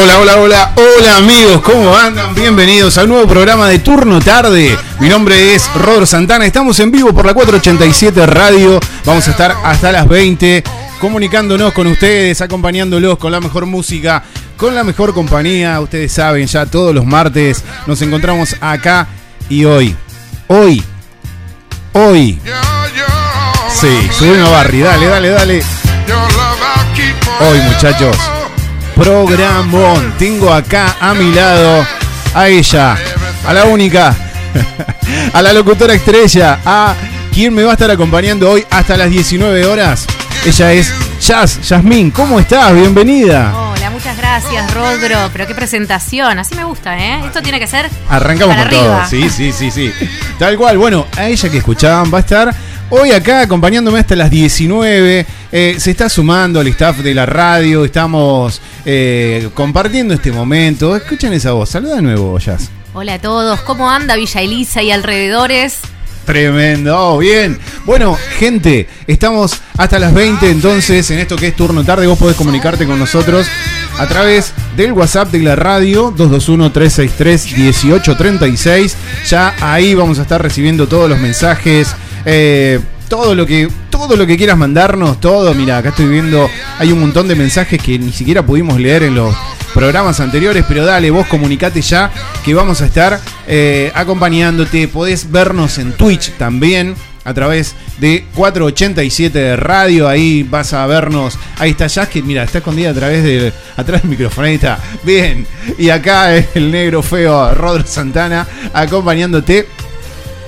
Hola, hola, hola, hola amigos, ¿cómo andan? Bienvenidos al nuevo programa de Turno Tarde. Mi nombre es Rodro Santana, estamos en vivo por la 487 Radio. Vamos a estar hasta las 20 comunicándonos con ustedes, acompañándolos con la mejor música, con la mejor compañía. Ustedes saben, ya todos los martes nos encontramos acá y hoy, hoy, hoy. Sí, subimos a Barry, dale, dale, dale. Hoy muchachos programón. Tengo acá a mi lado a ella, a la única, a la locutora estrella, a quien me va a estar acompañando hoy hasta las 19 horas. Ella es Jazz, Yasmín, ¿cómo estás? Bienvenida. Hola, muchas gracias, Rodro. Pero qué presentación, así me gusta, ¿eh? Esto tiene que ser. Arrancamos con todo, sí, sí, sí, sí. Tal cual, bueno, a ella que escuchaban va a estar hoy acá acompañándome hasta las 19. Eh, se está sumando al staff de la radio, estamos eh, compartiendo este momento. Escuchen esa voz, saluda de nuevo, Jazz. Hola a todos, ¿cómo anda Villa Elisa y alrededores? Tremendo, oh, bien. Bueno, gente, estamos hasta las 20 entonces en esto que es turno tarde. Vos podés comunicarte con nosotros a través del WhatsApp de la radio 221-363-1836. Ya ahí vamos a estar recibiendo todos los mensajes. Eh, todo lo que todo lo que quieras mandarnos, todo, mira, acá estoy viendo, hay un montón de mensajes que ni siquiera pudimos leer en los programas anteriores, pero dale, vos comunicate ya que vamos a estar eh, acompañándote, podés vernos en Twitch también a través de 487 de radio, ahí vas a vernos, ahí está que mira, está escondida a través de atrás del micrófono, ahí está, bien, y acá el negro feo Rodro Santana acompañándote.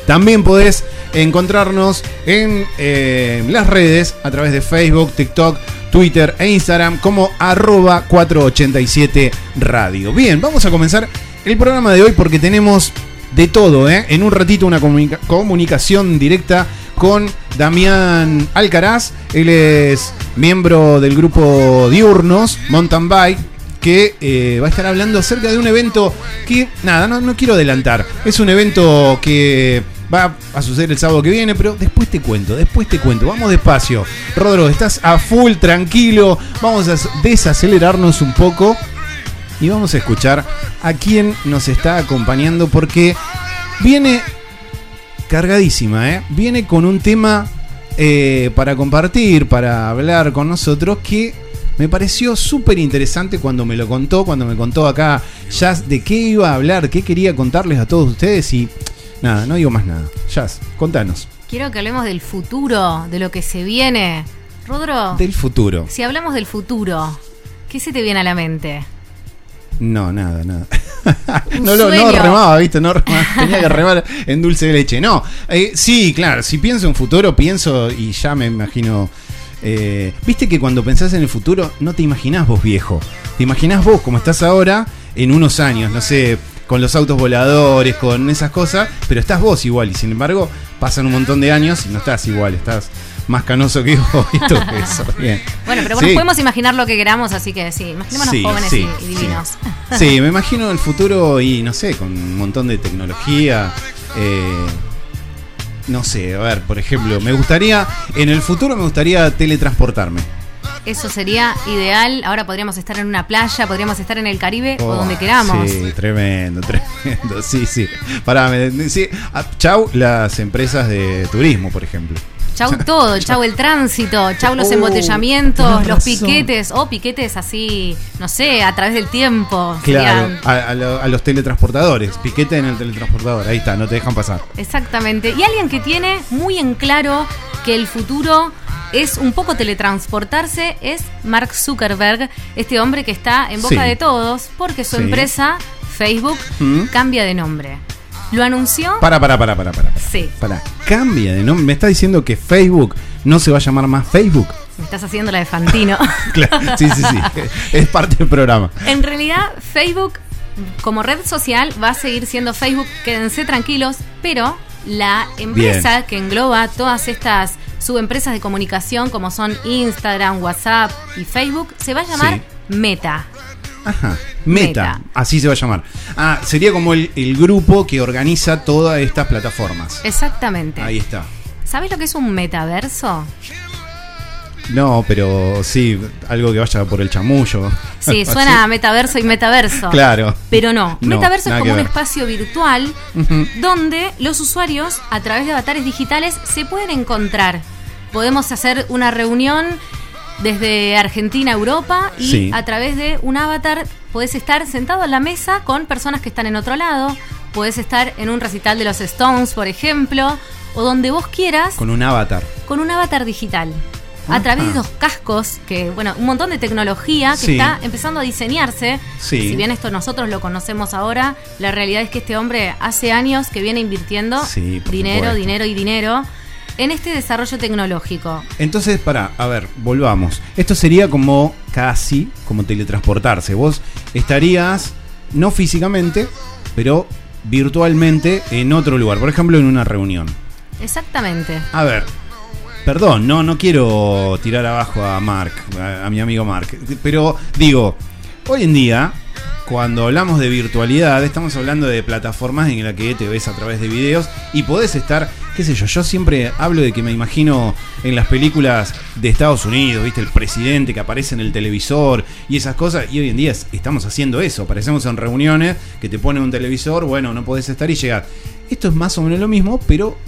También podés encontrarnos en eh, las redes a través de Facebook, TikTok, Twitter e Instagram como arroba 487 radio. Bien, vamos a comenzar el programa de hoy porque tenemos de todo. ¿eh? En un ratito una comunicación directa con Damián Alcaraz. Él es miembro del grupo Diurnos, Mountain Bike que eh, va a estar hablando acerca de un evento que, nada, no, no quiero adelantar. Es un evento que va a suceder el sábado que viene, pero después te cuento, después te cuento. Vamos despacio. Rodro, estás a full, tranquilo. Vamos a desacelerarnos un poco y vamos a escuchar a quien nos está acompañando porque viene cargadísima, ¿eh? Viene con un tema eh, para compartir, para hablar con nosotros que me pareció súper interesante cuando me lo contó, cuando me contó acá Jazz de qué iba a hablar, qué quería contarles a todos ustedes y Nada, no digo más nada. Jazz, contanos. Quiero que hablemos del futuro, de lo que se viene. Rodro. Del futuro. Si hablamos del futuro, ¿qué se te viene a la mente? No, nada, nada. no, lo, no remaba, ¿viste? No Tenía que remar en dulce de leche. No, eh, sí, claro, si pienso en futuro, pienso y ya me imagino. Eh, Viste que cuando pensás en el futuro, no te imaginás vos viejo. Te imaginás vos como estás ahora en unos años, no sé, con los autos voladores, con esas cosas, pero estás vos igual y sin embargo pasan un montón de años y no estás igual, estás más canoso que vos y todo eso. Bien. Bueno, pero bueno, podemos imaginar lo que queramos, así que sí, imaginémonos jóvenes y, divinos. Sí. me imagino el futuro y no sé, con un montón de tecnología. Eh, no sé, a ver, por ejemplo, me gustaría, en el futuro me gustaría teletransportarme. Eso sería ideal. Ahora podríamos estar en una playa, podríamos estar en el Caribe o donde queramos. Sí, tremendo, tremendo. Sí, sí. Pará, sí. Ah, chau las empresas de turismo, por ejemplo. Chau todo, chau el tránsito, chau los oh, embotellamientos, los piquetes, o piquetes así, no sé, a través del tiempo. Claro, a, los teletransportadores, piquete en el teletransportador, ahí está, no te dejan pasar. Exactamente. Y alguien que tiene muy en claro que el futuro es un poco teletransportarse, es Mark Zuckerberg, este hombre que está en boca de todos porque su empresa, Facebook, mm. cambia de nombre. Lo anunció. Para, para, para, para, para. Sí. Para. Cambia de nombre. Me está diciendo que Facebook no se va a llamar más Facebook. Me estás haciendo la de Fantino. claro, sí, sí, sí. Es parte del programa. En realidad, Facebook, como red social, va a seguir siendo Facebook. Quédense tranquilos, pero la empresa que engloba todas estas subempresas de comunicación como son Instagram, WhatsApp y Facebook, se va a llamar Meta. Ajá, Meta, así se va a llamar. Ah, sería como el, grupo que organiza todas estas plataformas. Exactamente. Ahí está. ¿Sabes lo que es un metaverso? No, pero sí, algo que vaya por el chamullo. Sí, suena a metaverso y metaverso. Claro. Pero no. No, metaverso es como un espacio virtual donde los usuarios, a través de avatares digitales, se pueden encontrar. Podemos hacer una reunión desde Argentina a Europa y Sí. a través de un avatar podés estar sentado en la mesa con personas que están en otro lado. Podés estar en un recital de los Stones, por ejemplo, o donde vos quieras Con un avatar. con un avatar digital. A través de esos cascos, que, bueno, un montón de tecnología que Sí. está empezando a diseñarse. Sí. Si bien esto nosotros lo conocemos ahora, la realidad es que este hombre hace años que viene invirtiendo Sí, dinero, supuesto. dinero y dinero en este desarrollo tecnológico. Entonces, para, a ver, volvamos. Esto sería como casi como teletransportarse. Vos estarías, no físicamente, pero virtualmente en otro lugar. Por ejemplo, en una reunión. Exactamente. A ver, perdón, no, no quiero tirar abajo a Mark, a, a mi amigo Mark. Pero digo, hoy en día, cuando hablamos de virtualidad, estamos hablando de plataformas en las que te ves a través de videos y podés estar, qué sé yo, yo siempre hablo de que me imagino en las películas de Estados Unidos, viste, el presidente que aparece en el televisor y esas cosas, y hoy en día es- estamos haciendo eso, aparecemos en reuniones que te ponen un televisor, bueno, no podés estar y llegar. Esto es más o menos lo mismo, pero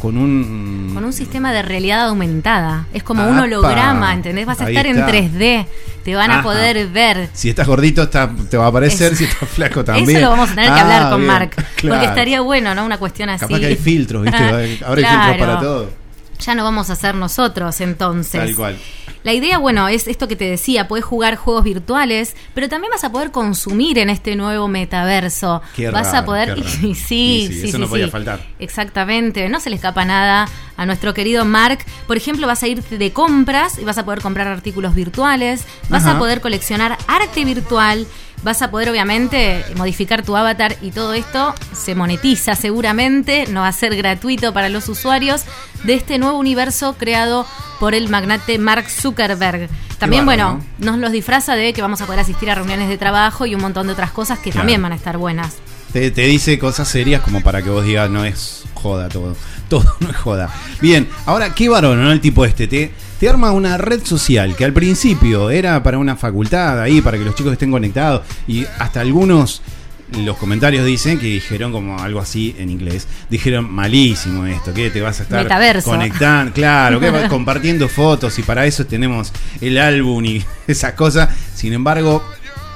con un... Con un sistema de realidad aumentada. Es como un Apa. holograma, ¿entendés? Vas a Ahí estar en está. 3D. Te van a Ajá. poder ver. Si estás gordito está, te va a aparecer, Eso- si estás flaco también. Eso lo vamos a tener que Ah, hablar con bien, Mark. claro. Porque estaría bueno, ¿no? Una cuestión así. Capaz que hay filtros, ¿viste? Ahora hay Claro. filtros para todo. Ya no vamos a ser nosotros entonces. Tal cual. La idea, bueno, es esto que te decía, puedes jugar juegos virtuales, pero también vas a poder consumir en este nuevo metaverso. Qué vas raro, a poder qué raro. y, sí, Sí, sí, sí, eso no podía faltar. Exactamente, no se le escapa nada a nuestro querido Mark. Por ejemplo, vas a ir de compras y vas a poder comprar artículos virtuales, vas Ajá. a poder coleccionar arte virtual, vas a poder obviamente modificar tu avatar y todo esto se monetiza seguramente, no va a ser gratuito para los usuarios de este nuevo universo creado por el magnate Mark Zuckerberg. También, bueno, nos los disfraza de que vamos a poder asistir a reuniones de trabajo y un montón de otras cosas que Claro. también van a estar buenas. Te, te dice cosas serias como para que vos digas, no es joda todo. Todo no es joda. Bien, ahora, qué varón, ¿no? El tipo este. Te, te arma una red social que al principio era para una facultad ahí, para que los chicos estén conectados. Y hasta algunos, los comentarios dicen que dijeron como algo así en inglés. Dijeron, malísimo esto, que te vas a estar Metaverso. conectando, claro, que vas compartiendo fotos y para eso tenemos el álbum y esas cosas. Sin embargo,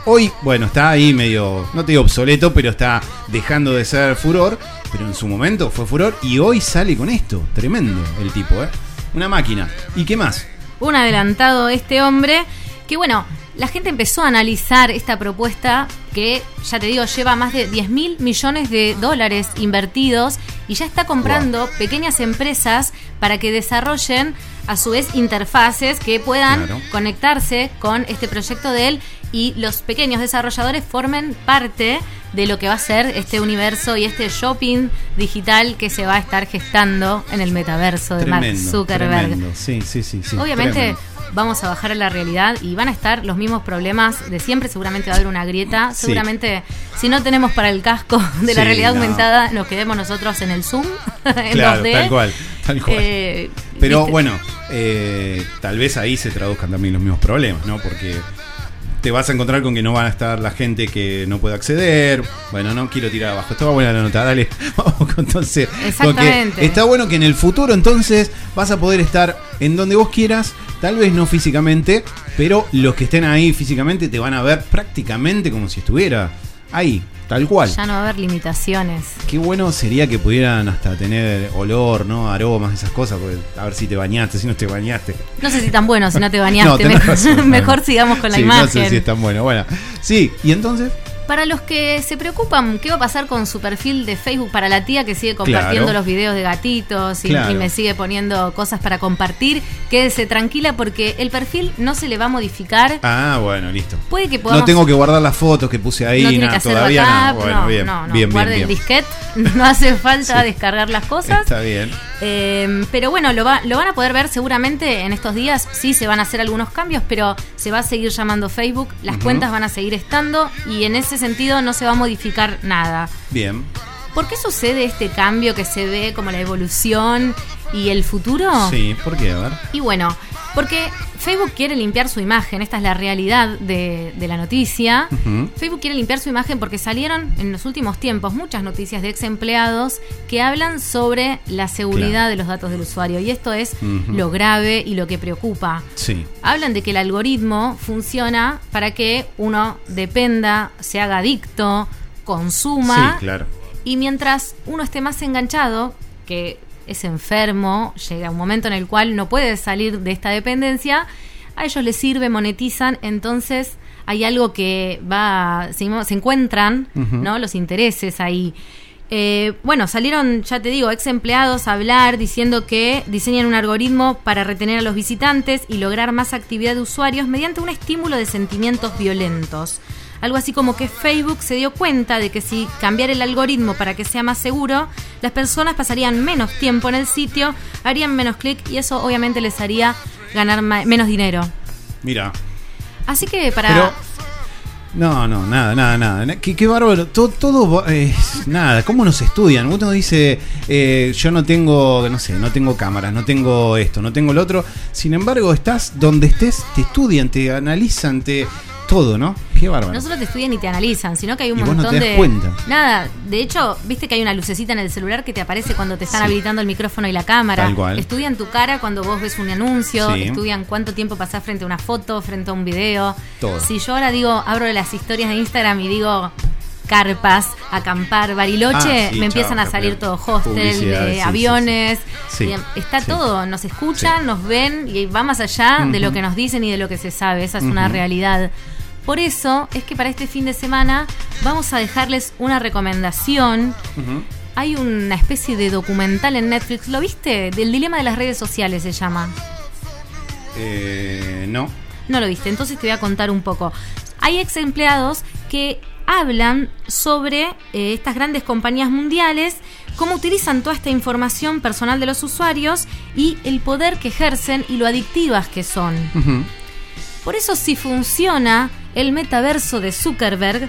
Hoy, bueno, está ahí medio, no te digo obsoleto, pero está dejando de ser furor. Pero en su momento fue furor y hoy sale con esto. Tremendo el tipo, ¿eh? Una máquina. ¿Y qué más? un adelantado este hombre, que bueno, la gente empezó a analizar esta propuesta que, ya te digo, lleva más de 10 mil millones de dólares invertidos y ya está comprando pequeñas empresas para que desarrollen a su vez interfaces que puedan Claro. conectarse con este proyecto de él y los pequeños desarrolladores formen parte de lo que va a ser este universo y este shopping digital que se va a estar gestando en el metaverso de Mark. Zuckerberg. tremendo. Sí, sí, sí, sí. Obviamente tremendo. vamos a bajar a la realidad y van a estar los mismos problemas de siempre. Seguramente va a haber una grieta. Sí. Seguramente, si no tenemos para el casco de la Sí, realidad no. aumentada, nos quedemos nosotros en el Zoom, en Claro, 2D. tal cual. Tal cual. Eh, Pero ¿viste? bueno, eh, tal vez ahí se traduzcan también los mismos problemas, ¿no? Porque te vas a encontrar con que no van a estar la gente que no puede acceder. Bueno, no quiero tirar abajo. Estaba buena la nota, dale. Vamos con- entonces. Exactamente. está bueno que en el futuro entonces vas a poder estar en donde vos quieras, tal vez no físicamente, pero los que estén ahí físicamente te van a ver prácticamente como si estuviera ahí, tal cual. Ya no va a haber limitaciones. Qué bueno sería que pudieran hasta tener olor, ¿no? Aromas, esas cosas, porque a ver si te bañaste, si no te bañaste. No sé si tan bueno si no te bañaste. No, mejor, razón, mejor no. sigamos con la Sí, imagen. No sé si es tan bueno. Bueno, sí, y entonces, Para los que se preocupan, ¿qué va a pasar con su perfil de Facebook para la tía que sigue compartiendo Claro. los videos de gatitos y, Claro. y me sigue poniendo cosas para compartir? Quédese tranquila porque el perfil no se le va a modificar. ah, bueno, listo. Puede que podamos. No tengo que guardar las fotos que puse ahí, no tiene que todavía backup, no. Bueno, no, bien, no, no, bien, guarde bien, el disquete, no hace falta Sí. descargar las cosas. Está bien. Eh, pero bueno, lo, va- lo van a poder ver seguramente en estos días. Sí, se van a hacer algunos cambios, pero se va a seguir llamando Facebook. Las cuentas van a seguir estando y en ese sentido no se va a modificar nada. Bien. ¿Por qué sucede este cambio que se ve como la evolución y el futuro? Sí, ¿por qué? A ver. Y bueno, Porque Facebook quiere limpiar su imagen, esta es la realidad de, la noticia. Facebook quiere limpiar su imagen porque salieron en los últimos tiempos muchas noticias de ex empleados que hablan sobre la seguridad de los datos del usuario. Y esto es lo grave y lo que preocupa. Sí. Hablan de que el algoritmo funciona para que uno dependa, se haga adicto, consuma. Sí, claro. Y mientras uno esté más enganchado, que es enfermo, llega un momento en el cual no puede salir de esta dependencia, a ellos les sirve, monetizan, entonces hay algo que va, se, encuentran, ¿no? Los intereses ahí. Eh, bueno, salieron, ya te digo, ex empleados a hablar diciendo que diseñan un algoritmo para retener a los visitantes y lograr más actividad de usuarios mediante un estímulo de sentimientos violentos. Algo así como que Facebook se dio cuenta de que si cambiara el algoritmo para que sea más seguro, las personas pasarían menos tiempo en el sitio, harían menos clic y eso obviamente les haría ganar menos dinero. Mira. Así que para... No, no, nada, nada, nada. Qué, bárbaro. Todo, todo nada. ¿Cómo nos estudian? Uno dice, eh, yo no tengo, no sé, no tengo cámaras, no tengo esto, no tengo lo otro. Sin embargo, estás donde estés, te estudian, te analizan, te, todo, ¿no? Qué bárbaro. No solo te estudian y te analizan, sino que hay un y montón vos no te das de. Cuenta. Nada, de hecho, viste que hay una lucecita en el celular que te aparece cuando te están habilitando el micrófono y la cámara. Tal cual. Estudian tu cara cuando vos ves un anuncio, estudian cuánto tiempo pasás frente a una foto, frente a un video. Todo. Si yo ahora digo, abro las historias de Instagram y digo carpas, acampar, Bariloche, ah, me empiezan a salir todo hostel, aviones. está todo, nos escuchan, nos ven y va más allá de lo que nos dicen y de lo que se sabe. Esa es una realidad. Por eso es que para este fin de semana vamos a dejarles una recomendación. Hay una especie de documental en Netflix, ¿lo viste? Del dilema de las redes sociales se llama. Eh, no. No lo viste, entonces te voy a contar un poco. Hay ex empleados que hablan sobre eh, estas grandes compañías mundiales, cómo utilizan toda esta información personal de los usuarios y el poder que ejercen y lo adictivas que son. Por eso si funciona el metaverso de Zuckerberg,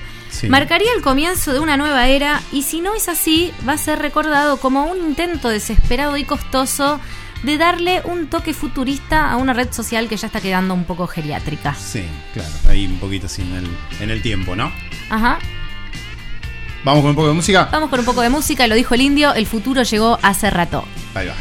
marcaría el comienzo de una nueva era y si no es así, va a ser recordado como un intento desesperado y costoso de darle un toque futurista a una red social que ya está quedando un poco geriátrica. Sí, claro, ahí un poquito así en el, en el tiempo, ¿no? Ajá. ¿Vamos con un poco de música? Vamos con un poco de música, lo dijo el indio, el futuro llegó hace rato. Ahí va.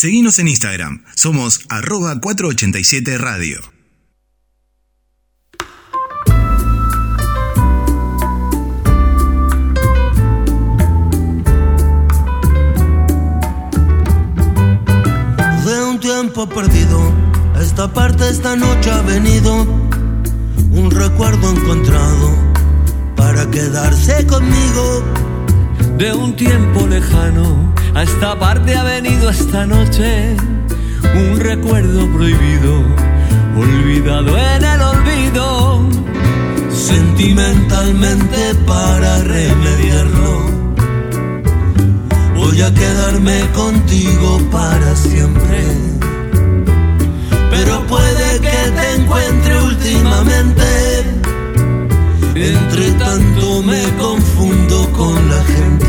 Seguimos en Instagram, somos arroba 487 Radio. De un tiempo perdido, esta parte esta noche ha venido un recuerdo encontrado para quedarse conmigo. De un tiempo lejano a esta parte ha venido esta noche un recuerdo prohibido, olvidado en el olvido. Sentimentalmente para remediarlo, voy a quedarme contigo para siempre. Pero puede que te encuentre últimamente. Entre tanto me confundo con la gente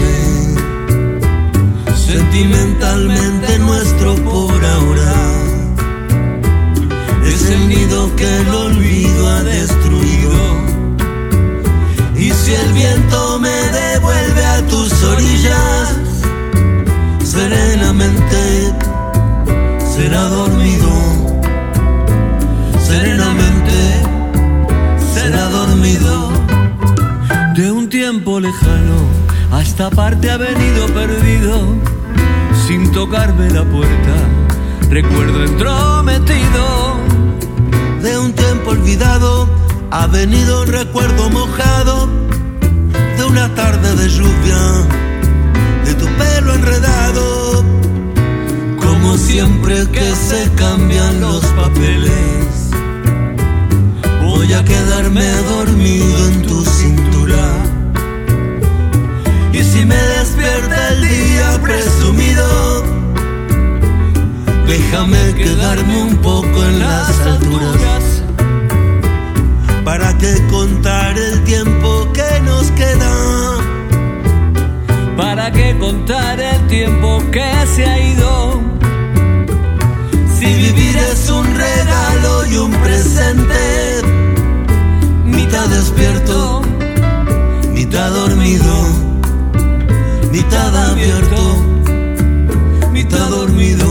sentimentalmente nuestro por ahora. Es el nido que el olvido ha destruido. Y si el viento me devuelve a tus orillas, serenamente será dormido. Serenamente será dormido. Tiempo lejano a esta parte ha venido perdido sin tocarme la puerta. Recuerdo entrometido de un tiempo olvidado. Ha venido un recuerdo mojado de una tarde de lluvia, de tu pelo enredado. Como siempre que se cambian los papeles, voy a quedarme dormido en tu cintura. Si me despierta el día presumido, déjame quedarme un poco en las alturas. ¿Para qué contar el tiempo que nos queda? ¿Para qué contar el tiempo que se ha ido? Si vivir es un regalo y un presente, mitad despierto, mitad dormido mitad abierto, mitad dormido.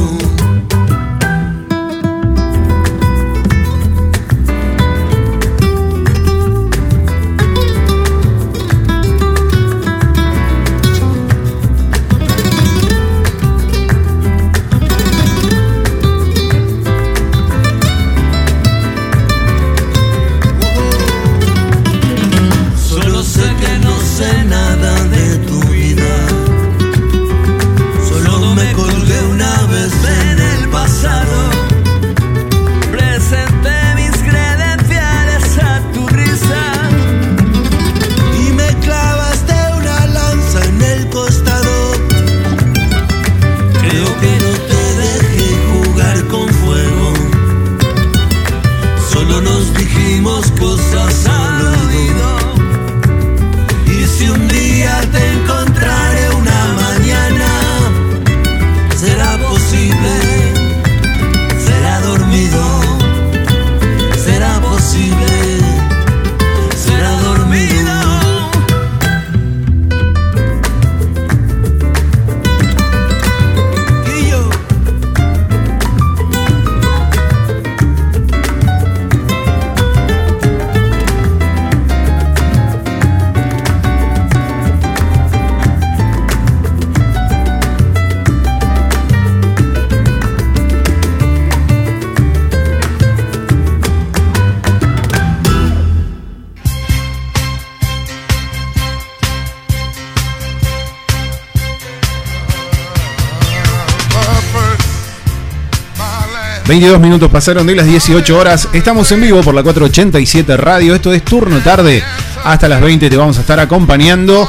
22 minutos pasaron de las 18 horas. Estamos en vivo por la 487 Radio. Esto es turno tarde. Hasta las 20 te vamos a estar acompañando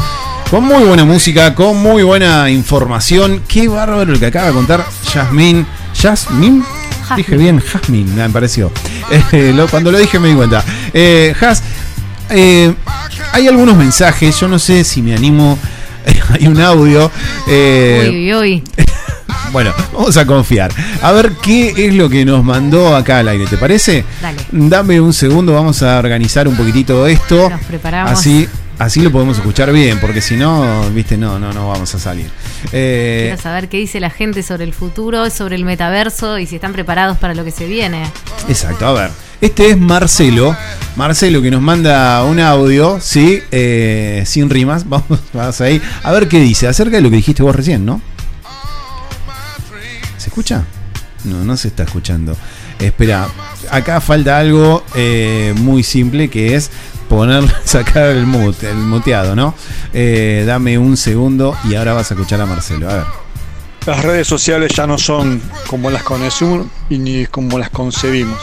con muy buena música, con muy buena información. Qué bárbaro el que acaba de contar Yasmín. ¿Yasmín? Dije bien, Jasmine, me pareció. Eh, lo- cuando lo dije me di cuenta. Eh, Jas, eh, hay algunos mensajes, yo no sé si me animo. hay un audio. eh, Uy, uy, uy. bueno, vamos a confiar. A ver qué es lo que nos mandó acá al aire, ¿te parece? Dale. Dame un segundo, vamos a organizar un poquitito esto. Nos preparamos. Así así lo podemos escuchar bien, porque si no, viste, no, no, no vamos a salir. Eh, Quiero saber qué dice la gente sobre el futuro, sobre el metaverso y si están preparados para lo que se viene. Exacto, a ver. Este es Marcelo. Marcelo que nos manda un audio, sí, eh, sin rimas. Vamos, vamos ahí. A ver qué dice acerca de lo que dijiste vos recién, ¿no? ¿Se escucha? No, no se está escuchando. Espera, acá falta algo eh, muy simple que es poner, sacar el mute, el muteado, ¿no? Eh, dame un segundo y ahora vas a escuchar a Marcelo. A ver. Las redes sociales ya no son como las conocemos y ni como las concebimos.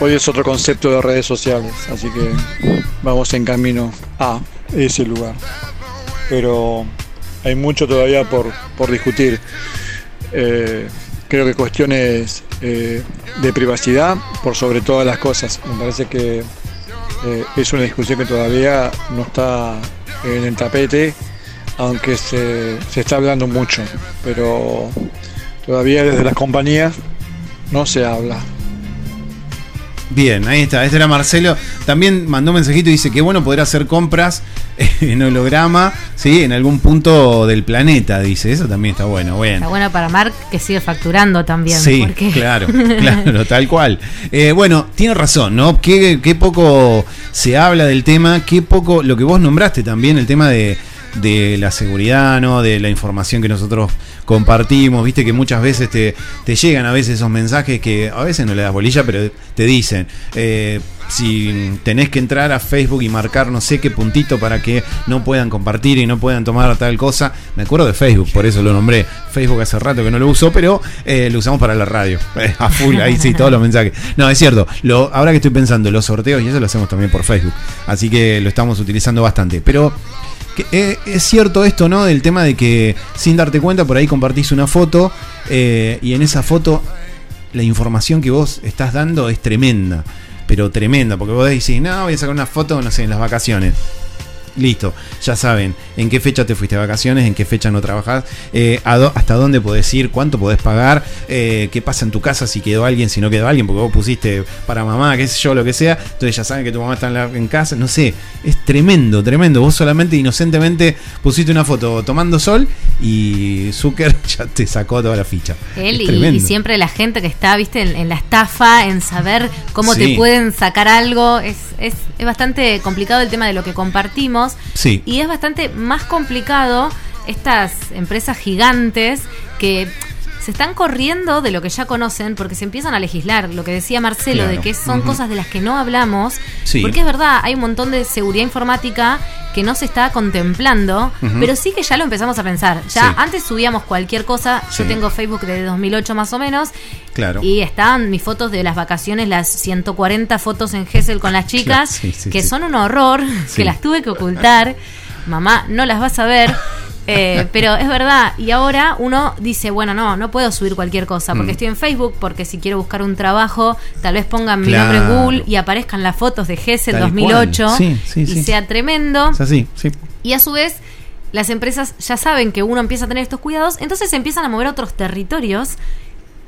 Hoy es otro concepto de redes sociales, así que vamos en camino a ese lugar. Pero hay mucho todavía por, por discutir. Eh, creo que cuestiones eh, de privacidad por sobre todas las cosas. Me parece que eh, es una discusión que todavía no está en el tapete, aunque se, se está hablando mucho, pero todavía desde las compañías no se habla. Bien, ahí está. Este era Marcelo. También mandó un mensajito y dice que bueno poder hacer compras en holograma, ¿sí? En algún punto del planeta, dice. Eso también está bueno. bueno. Está bueno para Mark que sigue facturando también. Sí, claro, claro, tal cual. Eh, bueno, tiene razón, ¿no? Qué, qué poco se habla del tema, qué poco, lo que vos nombraste también, el tema de de la seguridad, ¿no? De la información que nosotros compartimos, viste que muchas veces te, te llegan a veces esos mensajes que a veces no le das bolilla, pero te dicen, eh, si tenés que entrar a Facebook y marcar no sé qué puntito para que no puedan compartir y no puedan tomar tal cosa. Me acuerdo de Facebook, por eso lo nombré. Facebook hace rato que no lo uso, pero eh, lo usamos para la radio. a full, ahí sí, todos los mensajes. No, es cierto. Lo, ahora que estoy pensando, los sorteos y eso lo hacemos también por Facebook. Así que lo estamos utilizando bastante. Pero eh, es cierto esto, ¿no? Del tema de que sin darte cuenta por ahí compartís una foto eh, y en esa foto la información que vos estás dando es tremenda, pero tremenda, porque vos decís, no, voy a sacar una foto, no sé, en las vacaciones. Listo, ya saben en qué fecha te fuiste de vacaciones, en qué fecha no trabajás, eh, hasta dónde podés ir, cuánto podés pagar, eh, qué pasa en tu casa si quedó alguien, si no quedó alguien, porque vos pusiste para mamá, qué sé yo, lo que sea, entonces ya saben que tu mamá está en, casa, no sé, es tremendo, tremendo. Vos solamente inocentemente pusiste una foto tomando sol y Zucker ya te sacó toda la ficha. Él y, siempre la gente que está, viste, en, la estafa, en saber cómo te pueden sacar algo, es, es, es bastante complicado el tema de lo que compartimos Sí. Y es bastante más complicado estas empresas gigantes que se están corriendo de lo que ya conocen porque se empiezan a legislar. Lo que decía Marcelo, de que son cosas de las que no hablamos. Porque es verdad, hay un montón de seguridad informática que no se está contemplando, pero sí que ya lo empezamos a pensar. Ya antes subíamos cualquier cosa. Yo tengo Facebook desde 2008 más o menos. Claro. Y están mis fotos de las vacaciones, las 140 fotos en Gessel con las chicas, que son un horror, que las tuve que ocultar. Mamá, no las vas a ver. Eh, pero es verdad, y ahora uno dice, bueno, no, no puedo subir cualquier cosa, porque mm. estoy en Facebook, porque si quiero buscar un trabajo, tal vez pongan mi nombre en Google y aparezcan las fotos de GES 2008 y sea tremendo. Y a su vez, las empresas ya saben que uno empieza a tener estos cuidados, entonces se empiezan a mover a otros territorios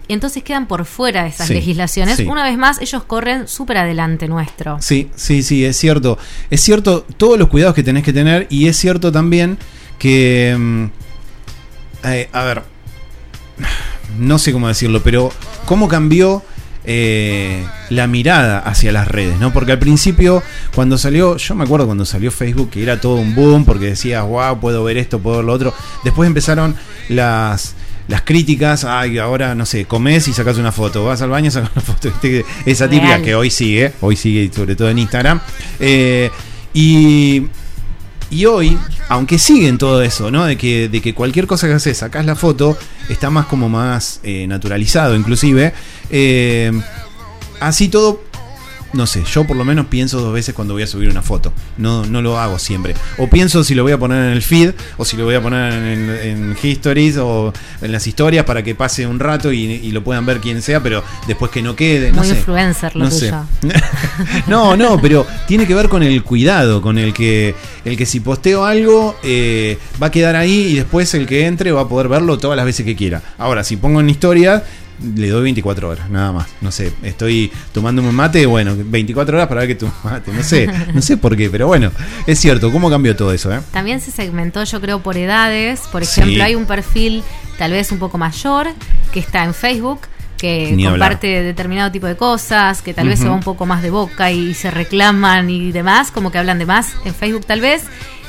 y entonces quedan por fuera de esas legislaciones. Una vez más, ellos corren súper adelante nuestro. Sí, sí, sí, es cierto. Es cierto todos los cuidados que tenés que tener y es cierto también que... Mm, eh, a ver, no sé cómo decirlo, pero cómo cambió eh, la mirada hacia las redes, ¿no? Porque al principio, cuando salió, yo me acuerdo cuando salió Facebook, que era todo un boom, porque decías, wow, puedo ver esto, puedo ver lo otro. Después empezaron las, las críticas, ay, ahora, no sé, comes y sacas una foto, vas al baño y sacas una foto. Esa típica que hoy sigue, hoy sigue sobre todo en Instagram. Eh, y y hoy, aunque siguen todo eso, ¿no? De que, de que cualquier cosa que haces, sacás la foto, está más como más eh, naturalizado, inclusive. Eh, así todo no sé, yo por lo menos pienso dos veces cuando voy a subir una foto. No, no lo hago siempre. O pienso si lo voy a poner en el feed, o si lo voy a poner en, en histories, o en las historias para que pase un rato y, lo puedan ver quien sea, pero después que no quede. No Muy influencer lo no tuyo. no, no, pero tiene que ver con el cuidado, con el que, el que si posteo algo eh, va a quedar ahí y después el que entre va a poder verlo todas las veces que quiera. Ahora, si pongo en historia le doy 24 horas, nada más. No sé, estoy tomando un mate, bueno, 24 horas para ver que tu mate. No sé, no sé por qué, pero bueno, es cierto, ¿cómo cambió todo eso? Eh? También se segmentó, yo creo, por edades. Por ejemplo, hay un perfil tal vez un poco mayor que está en Facebook que comparte determinado tipo de cosas, que tal vez se va un poco más de boca y se reclaman y demás, como que hablan de más en Facebook tal vez.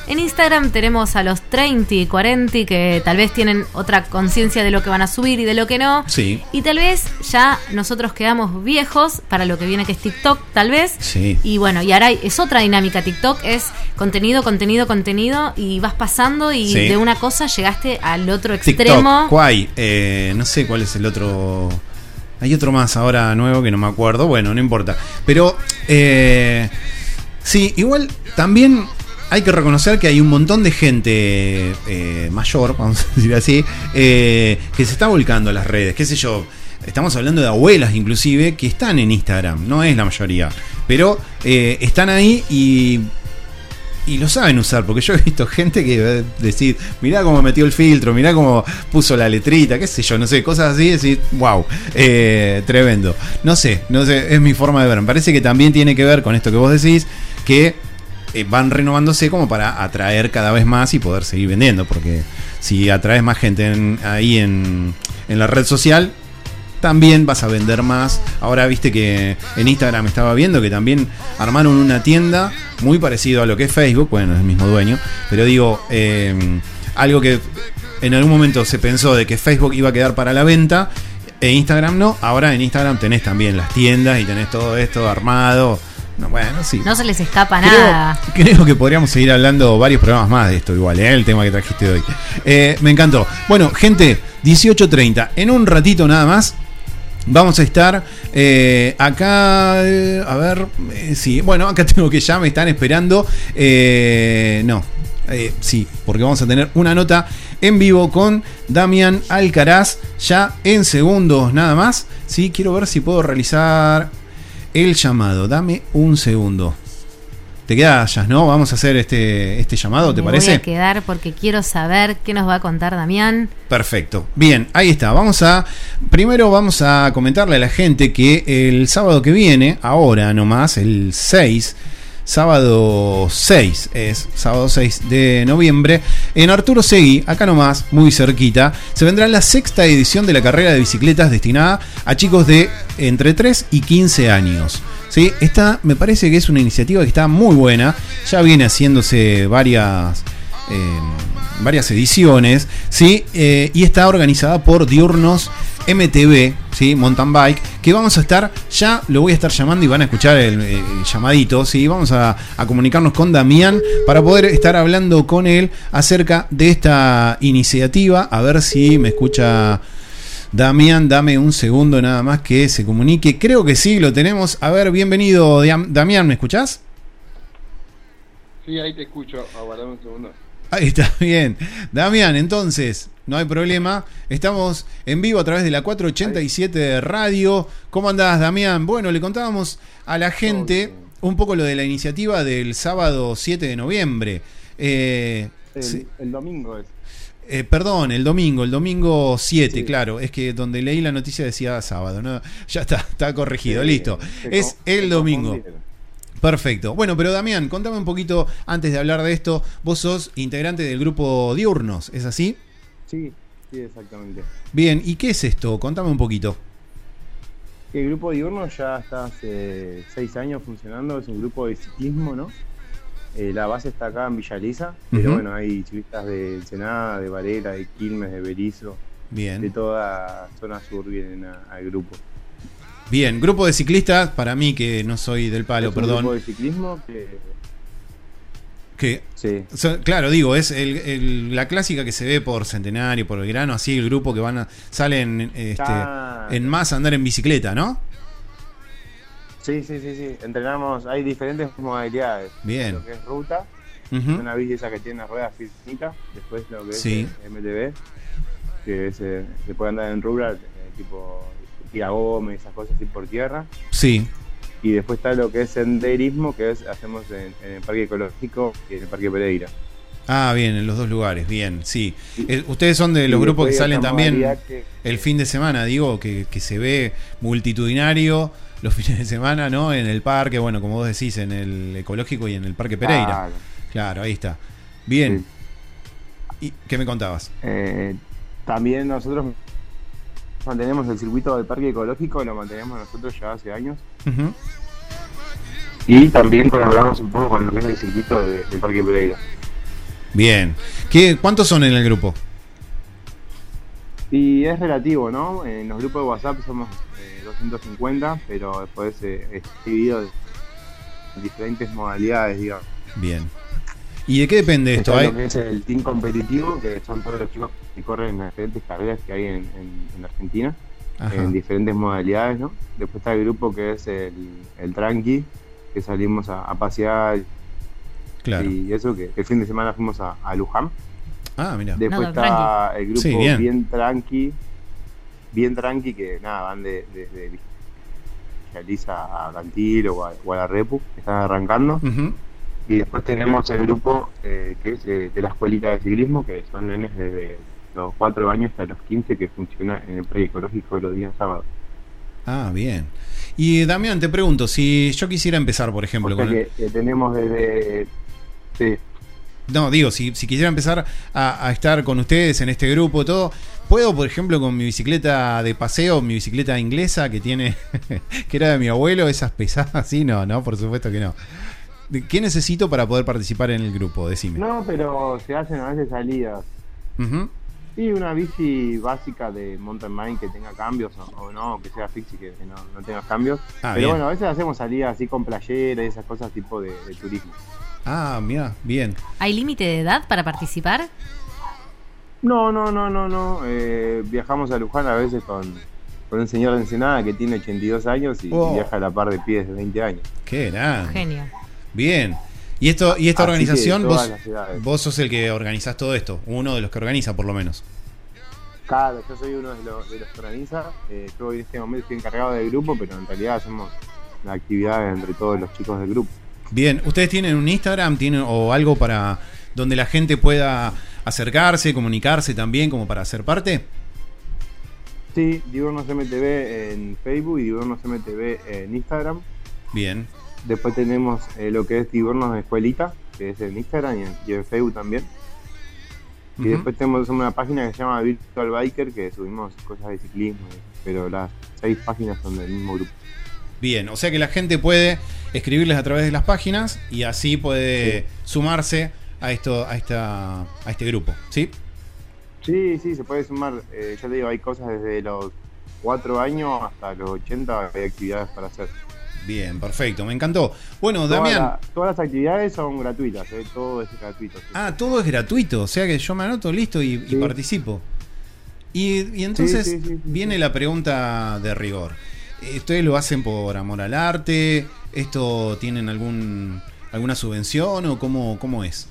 En Instagram tenemos a los 30 y 40 que tal vez tienen otra conciencia de lo que van a subir y de lo que no. Sí. Y tal vez ya nosotros quedamos viejos para lo que viene que es TikTok, tal vez. Sí. Y bueno, y ahora es otra dinámica. TikTok es contenido, contenido, contenido y vas pasando y de una cosa llegaste al otro extremo. TikTok, eh, no sé cuál es el otro hay otro más ahora nuevo que no me acuerdo. Bueno, no importa. Pero, eh, sí, igual también hay que reconocer que hay un montón de gente eh, mayor, vamos a decir así, eh, que se está volcando a las redes. ¿Qué sé yo? Estamos hablando de abuelas inclusive que están en Instagram, no es la mayoría, pero están ahí y y lo saben usar, porque yo he visto gente que decir, mirá cómo metió el filtro, mirá cómo puso la letrita, qué sé yo, no sé, cosas así, decir, wow, eh, tremendo. No sé, no sé, es mi forma de ver. Me parece que también tiene que ver con esto que vos decís, que eh, van renovándose como para atraer cada vez más y poder seguir vendiendo, porque si atraes más gente ahí en, en la red social, también vas a vender más. Ahora viste que en Instagram estaba viendo que también armaron una tienda muy parecido a lo que es Facebook, bueno, es el mismo dueño, pero digo, eh, algo que en algún momento se pensó de que Facebook iba a quedar para la venta e Instagram no, ahora en Instagram tenés también las tiendas y tenés todo esto armado. No, bueno, sí. No se les escapa nada. Creo que podríamos seguir hablando varios programas más de esto, igual, ¿eh? el tema que trajiste hoy. Eh, me encantó. Bueno, gente, 18.30. En un ratito nada más Vamos a estar eh, acá, a ver, sí, bueno, acá tengo que ya me están esperando. no, sí, porque vamos a tener una nota en vivo con Damián Alcaraz, ya en segundos nada más. Sí, quiero ver si puedo realizar el llamado. Dame un segundo. Te quedas, ¿no? Vamos a hacer este, este llamado, ¿te parece? Voy a quedar porque quiero saber qué nos va a contar Damián. Perfecto. Bien, ahí está. Vamos a. Primero vamos a comentarle a la gente que el sábado que viene, ahora nomás, el 6 sábado 6, es sábado 6 de noviembre, en Arturo Segui, acá nomás, muy cerquita, se vendrá la sexta edición de la carrera de bicicletas destinada a chicos de entre 3 y 15 años. ¿Sí? Esta me parece que es una iniciativa que está muy buena, ya viene haciéndose varias... Eh, varias ediciones, ¿sí? Eh, y está organizada por Diurnos MTV, ¿sí? Mountain Bike, que vamos a estar, ya lo voy a estar llamando y van a escuchar el, llamadito, ¿sí? Vamos a, comunicarnos con Damián para poder estar hablando con él acerca de esta iniciativa, a ver si me escucha... Damián, dame un segundo nada más que se comunique. Creo que sí, lo tenemos. A ver, bienvenido, Damián, ¿me escuchás? Sí, ahí te escucho. Aguardame un segundo. Ahí está, bien. Damián, entonces, no hay problema. Estamos en vivo a través de la 487 de radio. ¿Cómo andás, Damián? Bueno, le contábamos a la gente un poco lo de la iniciativa del sábado 7 de noviembre. Eh, el, domingo es. Eh, perdón, el domingo, el domingo 7, claro. Es que donde leí la noticia decía sábado, ¿no? Ya está, está corregido, listo. es el domingo. Perfecto. Bueno, pero Damián, contame un poquito antes de hablar de esto. Vos sos integrante del grupo Diurnos, ¿es así? Sí, sí, exactamente. Bien, ¿y qué es esto? Contame un poquito. El grupo Diurnos ya está hace seis años funcionando, es un grupo de ciclismo, ¿no? Eh, la base está acá en Villaliza, pero bueno, hay ciclistas de Ensenada, de Varela, de Quilmes, de Berizo. Bien. De toda zona sur vienen al grupo. Bien, grupo de ciclistas, para mí que no soy del palo, es perdón. Un grupo de ciclismo que. sí. claro, digo, es la clásica que se ve por Centenario, por el grano, así el grupo que van a, salen este, en más a andar en bicicleta, ¿no? Sí, sí, sí, sí. Entrenamos, hay diferentes modalidades. Bien. Lo que es ruta, una bici esa que tiene ruedas finitas, después lo que es MTB, que se, se puede andar en rural, eh, tipo ir a Gómez, esas cosas así por tierra. Sí. Y después está lo que es senderismo, que es hacemos en, el Parque Ecológico y en el Parque Pereira. Ah, bien, en los dos lugares, bien, sí. Eh, ustedes son de los grupos que salen también que- el fin de semana, digo, que, que se ve multitudinario los fines de semana, ¿no? En el parque, bueno, como vos decís, en el ecológico y en el Parque Pereira. Claro. Claro, ahí está. Bien. ¿Y qué me contabas? Eh, también nosotros mantenemos el circuito del parque ecológico, lo mantenemos nosotros ya hace años. Y también colaboramos un poco con lo que es el circuito de- del parque Pereira. Bien. ¿Qué, ¿Cuántos son en el grupo? Y es relativo, ¿no? En los grupos de WhatsApp somos eh, 250, pero después eh, es dividido en diferentes modalidades, digamos. Bien. ¿Y de qué depende esto? ¿Hay- lo que es el team competitivo, que son todos los chicos que corren en las diferentes carreras que hay en, en- en Argentina, Ajá. en diferentes modalidades, ¿no? Después está el grupo que es el, el Tranqui, que salimos a, a pasear Claro. y eso, que el fin de semana fuimos a, a Luján. Ah, mira. Después Nada, está el grupo Sí, bien. bien. tranqui, bien tranqui, que nada, van de, de, de a Cantil o a, o a la Repu, que están arrancando. Ujú. Y después tenemos el grupo eh, que es eh, de la escuelita de ciclismo, que son nenes desde los 4 años hasta los 15, que funciona en el pre ecológico de los días sábados. Ah, bien. Y Damián, te pregunto, si yo quisiera empezar, por O ejemplo, sea con que, que tenemos desde... Sí, No, digo, si, si quisiera empezar a, a estar con ustedes en este grupo, todo, ¿puedo, por ejemplo, con mi bicicleta de paseo, mi bicicleta inglesa que tiene, que era de mi abuelo, esas pesadas? Sí, no, no, por supuesto que no. ¿De- ¿Qué necesito para poder participar en el grupo? Decime. no, pero se hacen a veces salidas. Ujú. Sí, una bici básica de mountain bike que tenga cambios o, o no, que sea fixie que, que no, no tenga cambios. Ah, Pero bien. bueno, a veces hacemos salidas así con playera y esas cosas tipo de, de turismo. Ah, mira, bien. ¿Hay límite de edad para participar? No, no, no, no, no. eh, viajamos a Luján a veces con, con un señor de Ensenada que tiene 82 años y, y Oh. viaja a la par de pies de 20 años. Qué grande. Genio. Bien. ¿Y esto y esta Así organización, vos, las vos sos el que organizás todo esto? Uno de los que organiza, por lo menos. Claro, yo soy uno de los, de los que organiza. eh, yo en este momento estoy encargado del grupo, pero en realidad hacemos la actividad entre todos los chicos del grupo. Bien, ¿ustedes tienen un Instagram tienen, o algo para donde la gente pueda acercarse, comunicarse también como para ser parte? Sí, Diurnos MTV en Facebook y Diurnos MTV en Instagram. Bien, Después tenemos eh, lo que es Diurnos de Escuelita, que es en Instagram y en, y en Facebook también. Y después tenemos una página que se llama Virtual Biker, que subimos cosas de ciclismo, pero las seis páginas son del mismo grupo. bien. O sea que la gente puede escribirles a través de las páginas y así puede sumarse a esto, a esta, a este grupo, ¿sí? Sí, sí, se puede sumar. eh, ya te digo, hay cosas desde los 4 años hasta los 80, hay actividades para hacer. Bien, perfecto, me encantó. Bueno, Toda Damián. la- todas las actividades son gratuitas, eh, todo es gratuito. sí. Ah, todo es gratuito, o sea que yo me anoto, listo y, y participo. Y, y entonces Sí, viene la pregunta de rigor. ¿Ustedes lo hacen por amor al arte? ¿Esto tienen algún alguna subvención o cómo, cómo es?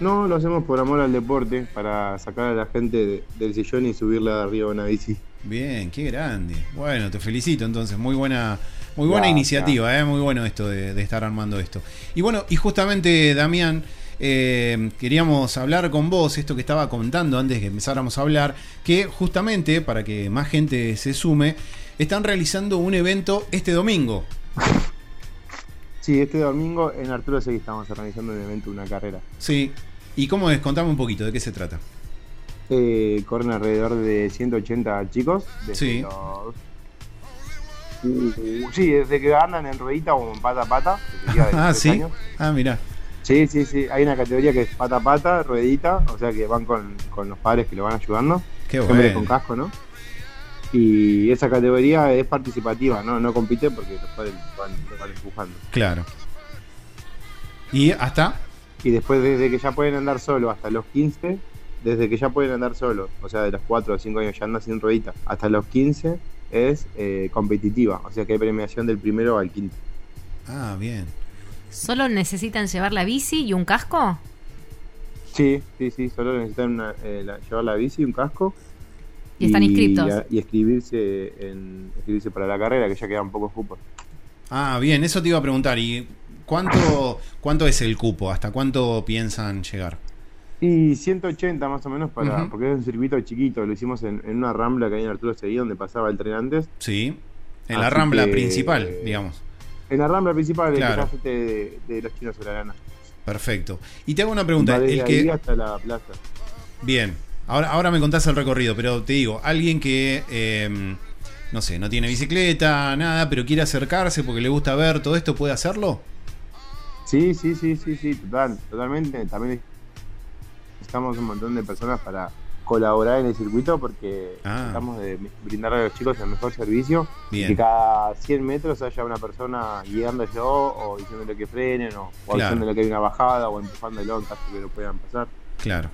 No, lo hacemos por amor al deporte, para sacar a la gente de- del sillón y subirla de arriba a una bici. Bien, qué grande. Bueno, te felicito entonces, muy buena, muy buena iniciativa, ¿eh? muy bueno esto de, de estar armando esto. Y bueno, y justamente Damián, eh, queríamos hablar con vos, esto que estaba comentando antes que empezáramos a hablar, que justamente para que más gente se sume, están realizando un evento este domingo. Sí, este domingo en Arturo Seguí estamos organizando un evento, una carrera. Sí. ¿Y cómo es? Contame un poquito, ¿de qué se trata? Eh, corren alrededor de 180 chicos. Desde Sí. los- sí, desde que andan en ruedita o en pata a pata. los Ah, sí. años. Ah, mirá. Sí, sí, sí. Hay una categoría que es pata a pata, ruedita, o sea que van con, con los padres que lo van ayudando. Qué Siempre bueno. con casco, ¿no? Y esa categoría es participativa, ¿no? No compite porque los padres van, lo van empujando. Claro. ¿Y hasta? Y después, desde que ya pueden andar solo hasta los 15, desde que ya pueden andar solo, o sea, de los 4 o 5 años ya andan sin ruedita, hasta los 15 es eh, competitiva, o sea que hay premiación del primero al quinto. Ah, bien. ¿Solo necesitan llevar la bici y un casco? Sí, sí, sí, solo necesitan una, eh, la- llevar la bici y un casco. Y están inscriptos. Y, escribirse, en, escribirse para la carrera, que ya quedan pocos cupos. Ah, bien, eso te iba a preguntar. ¿Y ¿cuánto, ¿cuánto es el cupo? ¿Hasta cuánto piensan llegar? Y 180 más o menos para, porque es un circuito chiquito, lo hicimos en, una rambla que hay en Arturo Seguí donde pasaba el tren antes. Sí, en la rambla principal, digamos. En la rambla principal de, de, los chinos de la gana. Perfecto. Y te hago una pregunta. el que... hasta la plaza. Bien, ahora, ahora me contás el recorrido, pero te digo, alguien que, em, no sé, no tiene bicicleta, nada, pero quiere acercarse porque le gusta ver todo esto, ¿puede hacerlo? Sí, sí, sí, sí, sí, total, totalmente. También estamos un montón de personas para colaborar en el circuito porque ah. tratamos de brindarle a los chicos el mejor servicio. y Que cada 100 metros haya una persona guiándolo o diciéndole que frenen o, diciéndole que hay una bajada o empujándolo en caso que lo puedan pasar. Claro,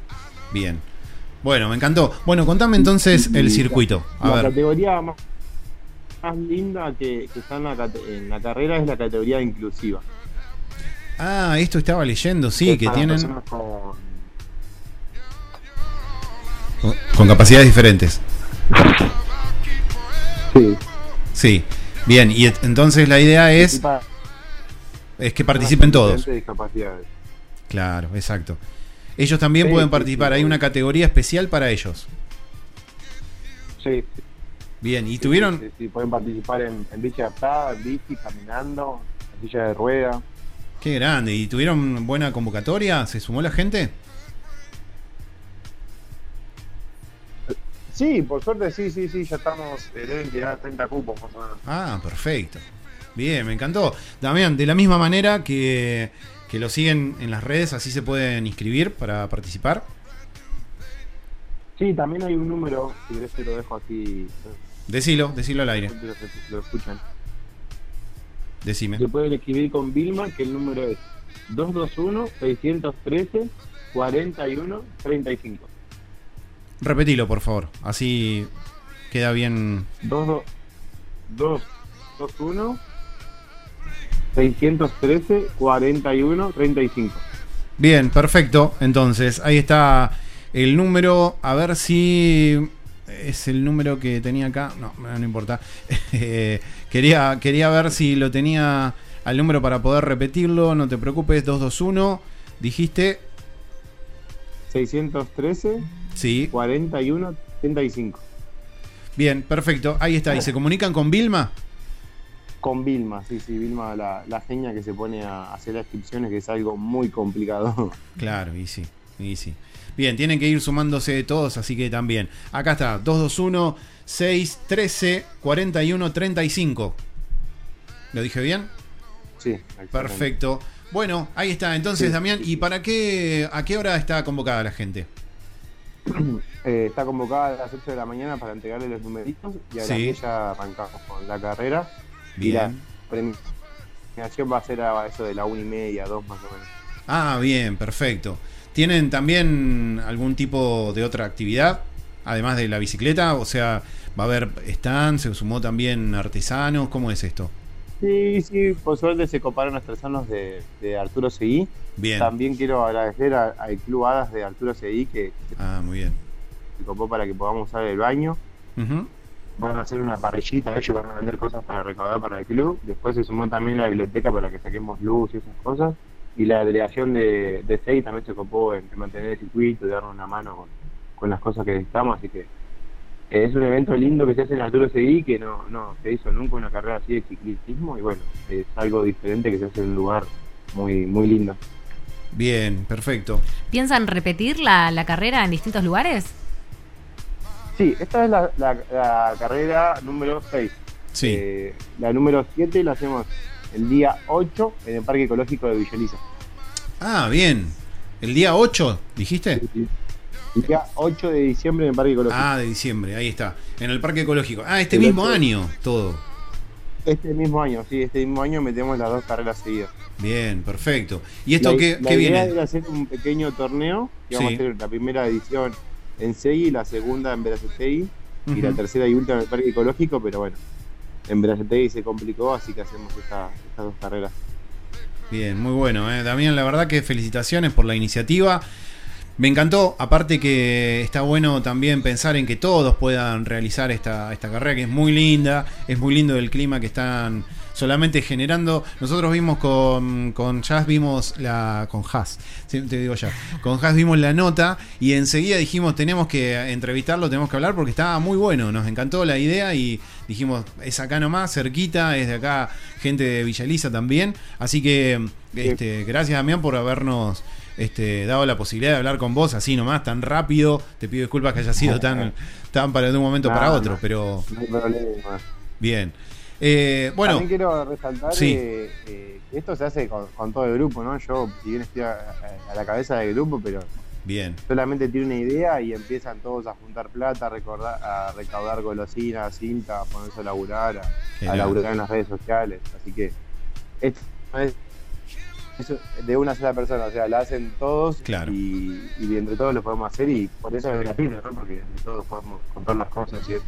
bien. Bueno, me encantó. Bueno, contame entonces el circuito. la categoría más, linda que, está en la, en la carrera es la categoría inclusiva. Ah, esto estaba leyendo, sí, que tienen... Con capacidades diferentes. Sí. Sí. Bien, y entonces la idea es es que participen todos. Claro, exacto. Ellos también pueden participar, hay una categoría especial para ellos. Sí. Bien, ¿y tuvieron? Sí, pueden participar en, en bici adaptada, en bici, caminando, en silla de rueda. Qué grande, ¿y tuvieron buena convocatoria? ¿Se sumó la gente? Sí, por suerte sí, sí, sí, ya estamos, eh, deben quedar 30 cupos más o menos. Ah, perfecto. Bien, me encantó. Damián, de la misma manera que, que lo siguen en las redes, así se pueden inscribir para participar. Sí, también hay un número, si querés te lo dejo aquí. Decilo, decilo al aire. Lo, escuchan. Decime. Se pueden escribir con Vilma, que el número es 221-613-4135. Repetilo, por favor. Así queda bien. 2, 2, 2, 1, 613, 41, 35. Bien, perfecto. Entonces, ahí está el número. A ver si es el número que tenía acá. No, no importa. Quería, quería ver si lo tenía al número para poder repetirlo. No te preocupes. 221. Dijiste. 613. Sí. 41 35. Bien, perfecto. Ahí está. ¿Y se comunican con Vilma? Con Vilma, sí, sí. Vilma, la, la genia que se pone a hacer las inscripciones, que es algo muy complicado. Claro, y sí, y sí. Bien, tienen que ir sumándose todos, así que también. Acá está, 221 613 41 35. ¿Lo dije bien? Sí, perfecto. Bueno, ahí está. Entonces, Damián, ¿y para qué, a qué hora está convocada la gente? Eh, está convocada a las 8 de la mañana para entregarle los numeritos y a sí. las ya arrancamos con la carrera. Bien. Y la premiación va a ser a eso de la 1 y media, 2 más o menos. Ah, bien, perfecto. ¿Tienen también algún tipo de otra actividad, además de la bicicleta? O sea, ¿va a haber stand? ¿Se sumó también artesanos? ¿Cómo es esto? Sí, sí, por suerte se coparon artesanos de, de Arturo Seguí. Bien. También quiero agradecer al Club Hadas de Arturo Seguí que ah, muy bien. se copó para que podamos usar el baño. Van a hacer una parrillita, ellos van a vender cosas para recaudar para el club. Después se sumó también la biblioteca para que saquemos luz y esas cosas. Y la delegación de, de también se copó en, mantener el circuito, darnos una mano con, con las cosas que necesitamos. Así que es un evento lindo que se hace en Arturo Seguí que no, no se hizo nunca una carrera así de ciclismo y bueno, es algo diferente que se hace en un lugar muy, muy lindo. Bien, perfecto. ¿Piensan repetir la, la carrera en distintos lugares? Sí, esta es la, la, carrera número 6. Sí. Eh, la número 7 la hacemos el día 8 en el Parque Ecológico de Villaliza. Ah, bien. ¿El día 8, dijiste? Sí, el día 8 de diciembre en el Parque Ecológico. Ah, de diciembre, ahí está. En el Parque Ecológico. Ah, este mismo año todo. Este mismo año, sí, este mismo año metemos las dos carreras seguidas. Bien, perfecto. ¿Y esto qué, qué viene? La hacer un pequeño torneo, que vamos a hacer la primera edición en Segui, la segunda en Veracetegui y la tercera y última en el Parque Ecológico, pero bueno, en Veracetegui se complicó, así que hacemos estas dos carreras. Bien, muy bueno, ¿eh? Damián, la verdad que felicitaciones por la iniciativa. Me encantó, aparte que está bueno también pensar en que todos puedan realizar esta, esta carrera, que es muy linda, es muy lindo el clima que están solamente generando. Nosotros vimos con, con Jazz, vimos la. con Jazz, te digo ya. Con Jazz vimos la nota y enseguida dijimos, tenemos que entrevistarlo, tenemos que hablar porque estaba muy bueno. Nos encantó la idea y dijimos, es acá nomás, cerquita, es de acá, gente de Villaliza también. Así que, este, gracias Damián por habernos este, dado la posibilidad de hablar con vos así nomás, tan rápido. Te pido disculpas que haya sido tan, tan para de un momento para otro, pero. No hay problema. Bien. Eh, bueno. También quiero resaltar Sí. que, eh, que esto se hace con, con todo el grupo, ¿no? Yo, si bien estoy a, la cabeza del grupo, pero Bien. solamente tiene una idea y empiezan todos a juntar plata, a, recordar, a recaudar golosinas, cinta, a ponerse a laburar, a, a laburar en las redes sociales. Así que esto no es de una sola persona, o sea, la hacen todos Claro. y, y entre todos lo podemos hacer y por eso es gratuito, ¿no? Porque entre todos podemos contar las cosas y eso.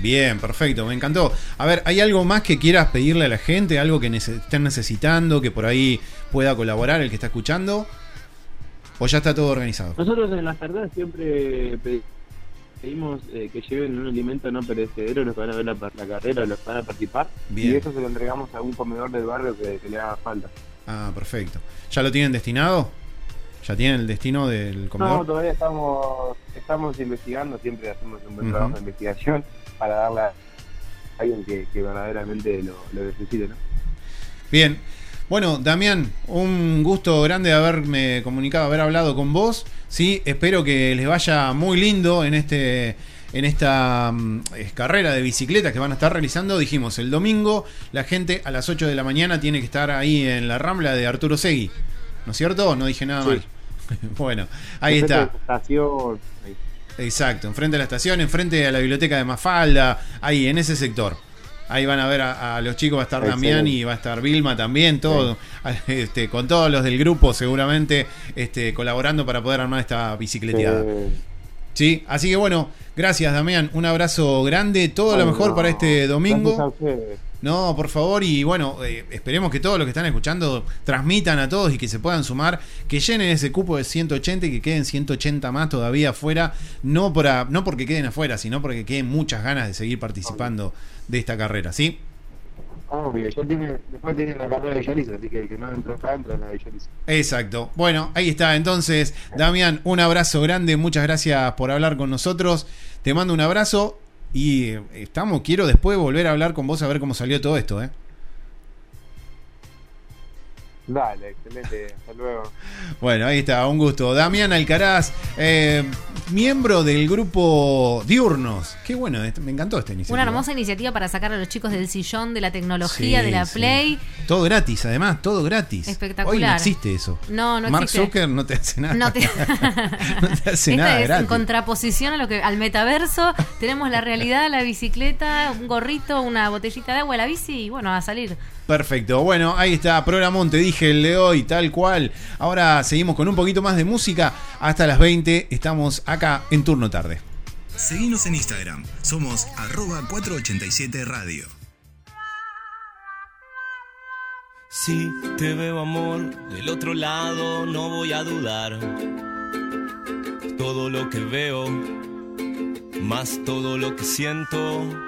Bien, perfecto, me encantó. A ver, ¿hay algo más que quieras pedirle a la gente? ¿Algo que estén necesitando, que por ahí pueda colaborar el que está escuchando? ¿O ya está todo organizado? Nosotros en las carreras siempre pe- pedimos eh, que lleven un alimento no perecedero los que van a ver la, la carrera, los que van a participar. Y eso se lo entregamos a un comedor del barrio que, que le haga falta. Ah, perfecto. ¿Ya lo tienen destinado? ¿Ya tienen el destino del No, comedor? todavía estamos estamos investigando, siempre hacemos un buen trabajo de investigación para darle a alguien que, que verdaderamente lo, lo necesite, ¿no? Bien. Bueno, Damián, un gusto grande de haberme comunicado, haber hablado con vos. Sí, espero que les vaya muy lindo en este en esta mm, carrera de bicicletas que van a estar realizando. Dijimos, el domingo la gente a las 8 de la mañana tiene que estar ahí en la rambla de Arturo Segui. ¿No es cierto? No dije nada Sí. mal. bueno, ahí está. Exacto, enfrente a la estación, enfrente a la biblioteca de Mafalda, ahí en ese sector. Ahí van a ver a, a los chicos, va a estar Excelente. Damián y va a estar Vilma también, todo, este, con todos los del grupo seguramente este, colaborando para poder armar esta bicicleteada. Eh, Sí, así que bueno, gracias Damián, un abrazo grande, todo lo mejor para este domingo. No, por favor, y bueno, eh, esperemos que todos los que están escuchando transmitan a todos y que se puedan sumar, que llenen ese cupo de 180 y que queden 180 más todavía afuera, no, para, no porque queden afuera, sino porque queden muchas ganas de seguir participando de esta carrera, ¿sí? Obvio, ya tiene, después tiene la carrera de así que que no entró acá entra en la de. Exacto. Bueno, ahí está. Entonces, Damián, un abrazo grande. Muchas gracias por hablar con nosotros. Te mando un abrazo y eh, estamos. Quiero después volver a hablar con vos a ver cómo salió todo esto, ¿eh? Dale, excelente, hasta luego. Bueno, ahí está, un gusto. Damián Alcaraz, eh, miembro del grupo Diurnos. Qué bueno, este- me encantó esta iniciativa. Una hermosa iniciativa para sacar a los chicos del sillón de la tecnología, Sí, de la sí. Play. Todo gratis, además, todo gratis. Espectacular. Hoy no existe eso. No, no Mark existe. Zucker no te hace nada. No te, No te hace Esta nada es en contraposición a lo que al metaverso. Tenemos la realidad, la bicicleta, un gorrito, una botellita de agua, la bici y bueno, a salir. Perfecto, bueno, ahí está, programón, te dije el de hoy, tal cual. Ahora seguimos con un poquito más de música. Hasta las 20 estamos acá en turno tarde. Seguinos en Instagram. Somos arroba 487 Radio. Si te veo amor del otro lado, no voy a dudar. Todo lo que veo, más todo lo que siento.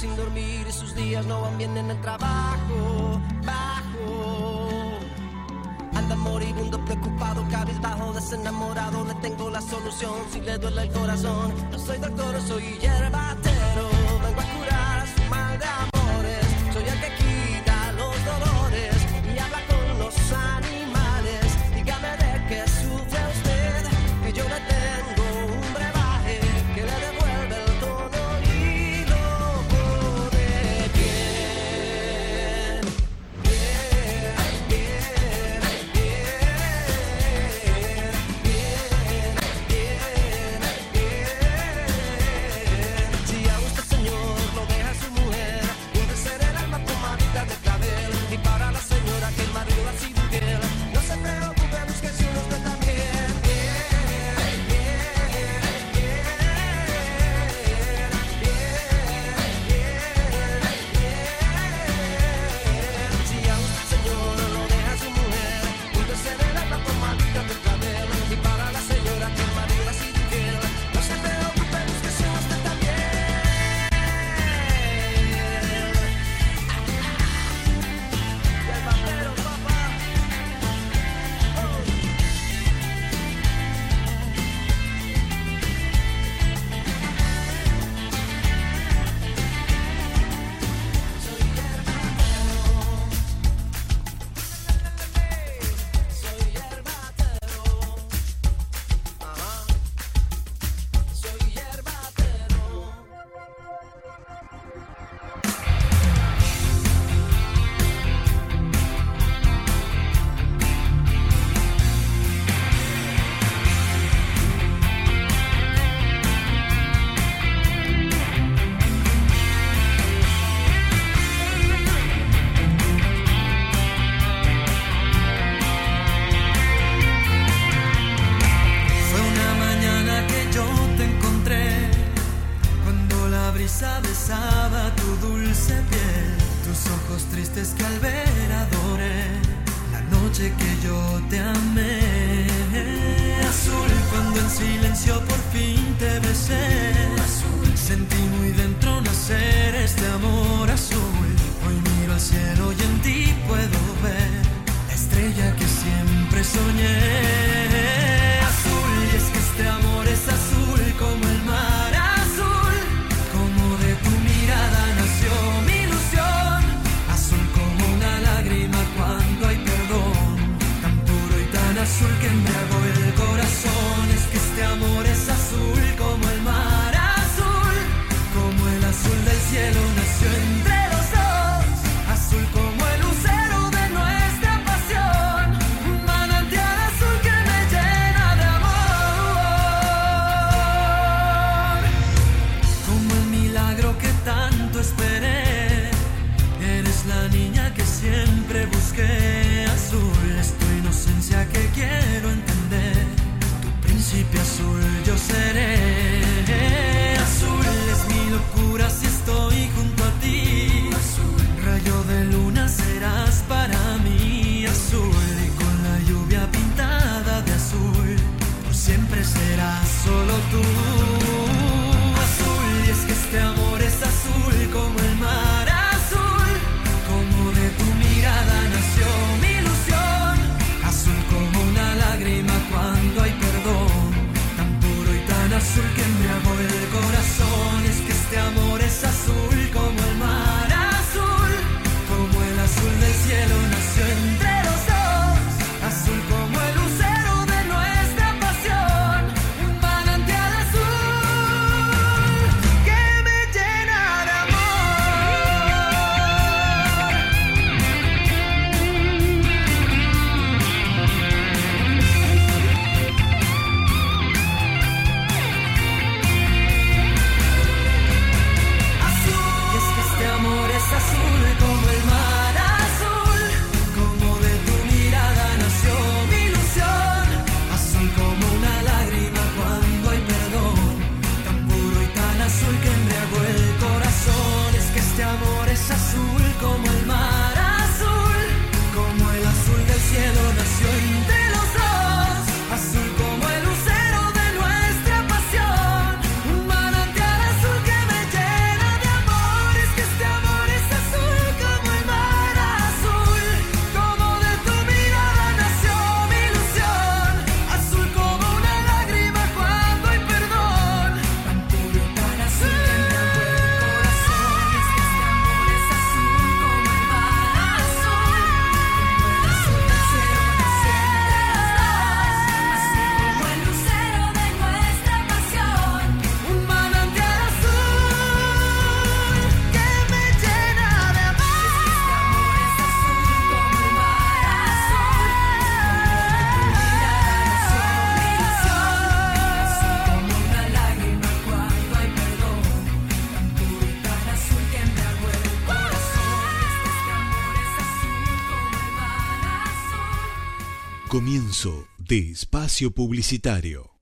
sin dormir y sus días no van bien en el trabajo. Bajo. Anda moribundo, preocupado, cabizbajo, desenamorado. Le tengo la solución si le duele el corazón. No soy doctor, soy hierba. de espacio publicitario.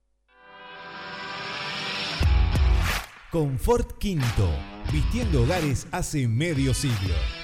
Confort Quinto, vistiendo hogares hace medio siglo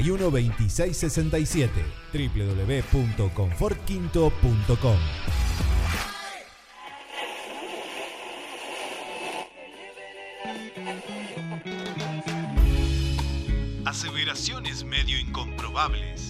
81 26 67 www.confortquinto.com Aseveraciones medio incomprobables.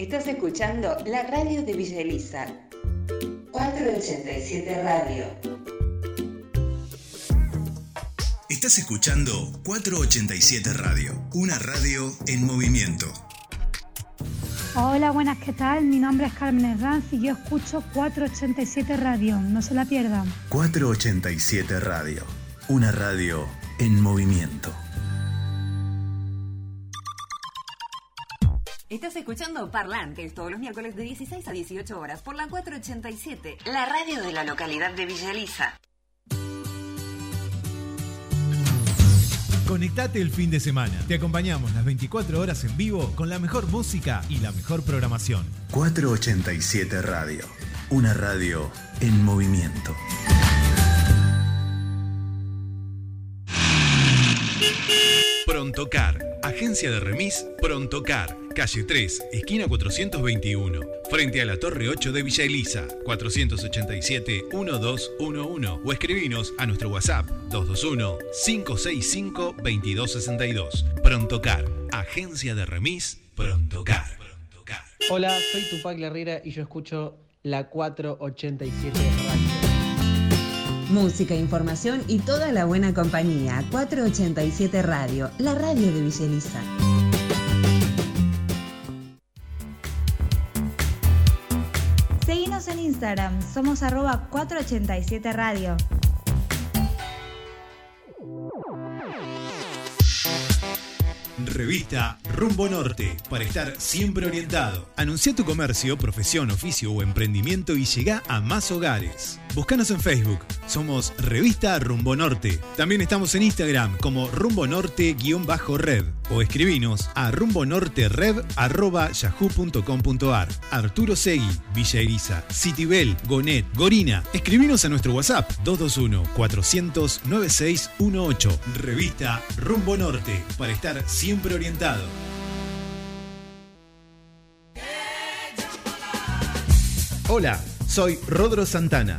Estás escuchando la radio de Villa Elisa. 487 Radio. Estás escuchando 487 Radio, una radio en movimiento. Hola, buenas, ¿qué tal? Mi nombre es Carmen Herranz y yo escucho 487 Radio. No se la pierdan. 487 Radio, una radio en movimiento. Estás escuchando Parlantes todos los miércoles de 16 a 18 horas por la 487, la radio de la localidad de Villa Elisa. Conectate el fin de semana. Te acompañamos las 24 horas en vivo con la mejor música y la mejor programación. 487 Radio, una radio en movimiento. Prontocar, agencia de remis Prontocar, calle 3, esquina 421, frente a la Torre 8 de Villa Elisa, 487-1211 o escribinos a nuestro WhatsApp 221-565-2262. Prontocar, agencia de remis Prontocar. Hola, soy Tupac Herrera y yo escucho la 487 Radio. Música, información y toda la buena compañía. 487 Radio, la radio de Villa Elisa. Instagram, somos arroba 487 Radio. Revista Rumbo Norte, para estar siempre orientado. Anuncia tu comercio, profesión, oficio o emprendimiento y llega a más hogares. Búscanos en Facebook, somos Revista Rumbo Norte. También estamos en Instagram como Rumbo Norte-Red o escribinos a rumbonortered.yahoo.com.ar. Arturo Segui, Villa Elisa, Citibel, Gonet, Gorina. Escribinos a nuestro WhatsApp 221-400-9618. Revista Rumbo Norte, para estar siempre orientado. Hola, soy Rodro Santana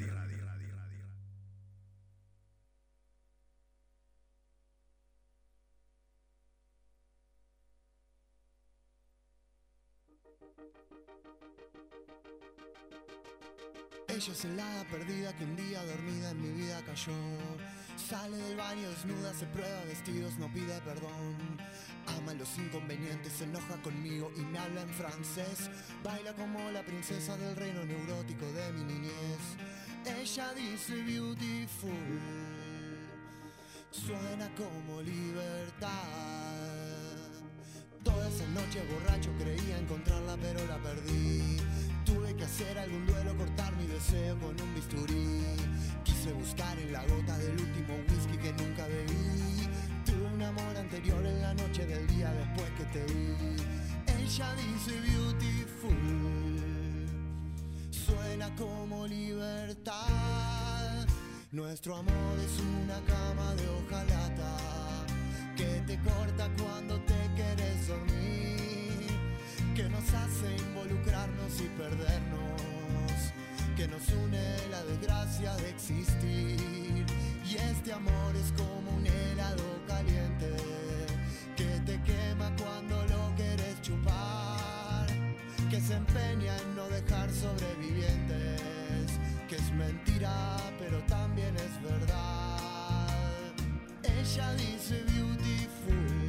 Ella es el hada perdida que un día dormida en mi vida cayó. Sale del baño desnuda, se prueba vestidos, no pide perdón. Ama los inconvenientes, se enoja conmigo y me habla en francés. Baila como la princesa del reino neurótico de mi niñez. Ella dice beautiful, suena como libertad. Toda esa noche borracho creía encontrarla pero la perdí. Tuve que hacer algún duelo, cortar mi deseo con un bisturí. Quise buscar en la gota del último whisky que nunca bebí. Tuve un amor anterior en la noche del día después que te vi. Ella dice beautiful, suena como libertad. Nuestro amor es una cama de hojalata que te corta cuando te quieres dormir, que nos hace involucrarnos y perdernos, que nos une la desgracia de existir. Y este amor es como un helado caliente que te quema cuando lo quieres chupar, que se empeña en no dejar sobrevivientes, que es mentira pero también es verdad. Ella dice beautiful.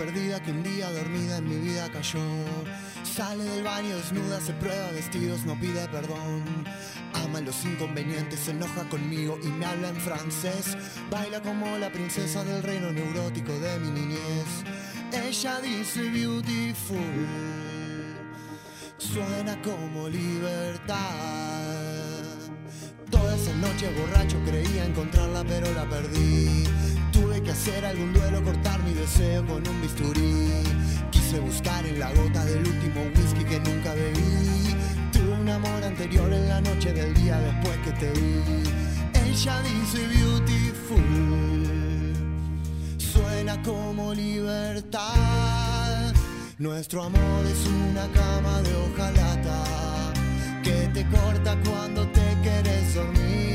Perdida que un día dormida en mi vida cayó. Sale del baño desnuda, se prueba vestidos, no pide perdón. Ama los inconvenientes, se enoja conmigo y me habla en francés. Baila como la princesa del reino neurótico de mi niñez. Ella dice beautiful, suena como libertad. Toda esa noche borracho creía encontrarla pero la perdí. Tuve que hacer algún duelo, cortar mi deseo con un bisturí. Quise buscar en la gota del último whisky que nunca bebí. Tuve un amor anterior en la noche del día después que te vi. Ella dice beautiful, suena como libertad. Nuestro amor es una cama de hojalata que te corta cuando te quieres dormir,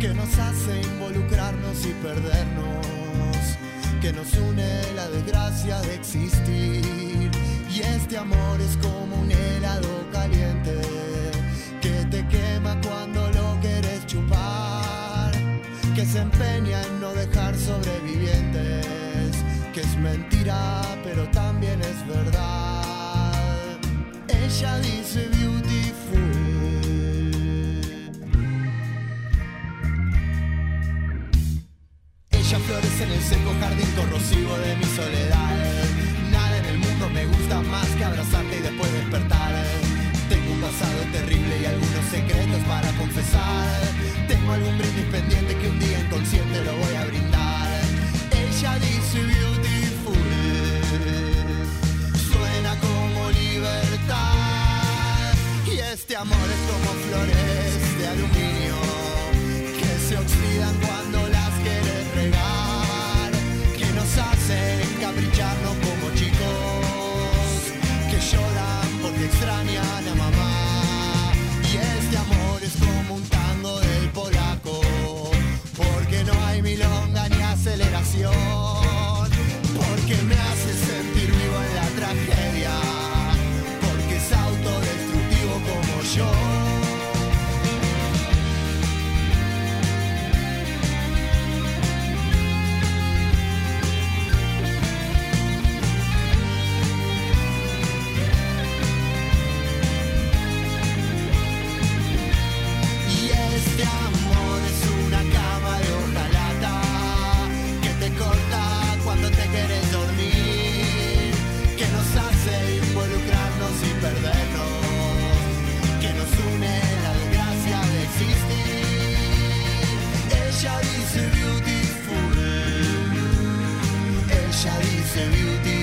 que nos hace involucrarnos y perdernos, que nos une la desgracia de existir. Y este amor es como un helado caliente que te quema cuando lo quieres chupar, que se empeña en no dejar sobrevivientes, que es mentira pero también es verdad. Ella dice beautiful. Seco jardín corrosivo de mi soledad. Nada en el mundo me gusta más que abrazarte y después despertar. Tengo un pasado terrible y algunos secretos para confesar. Tengo algún brindis ella dice beautiful,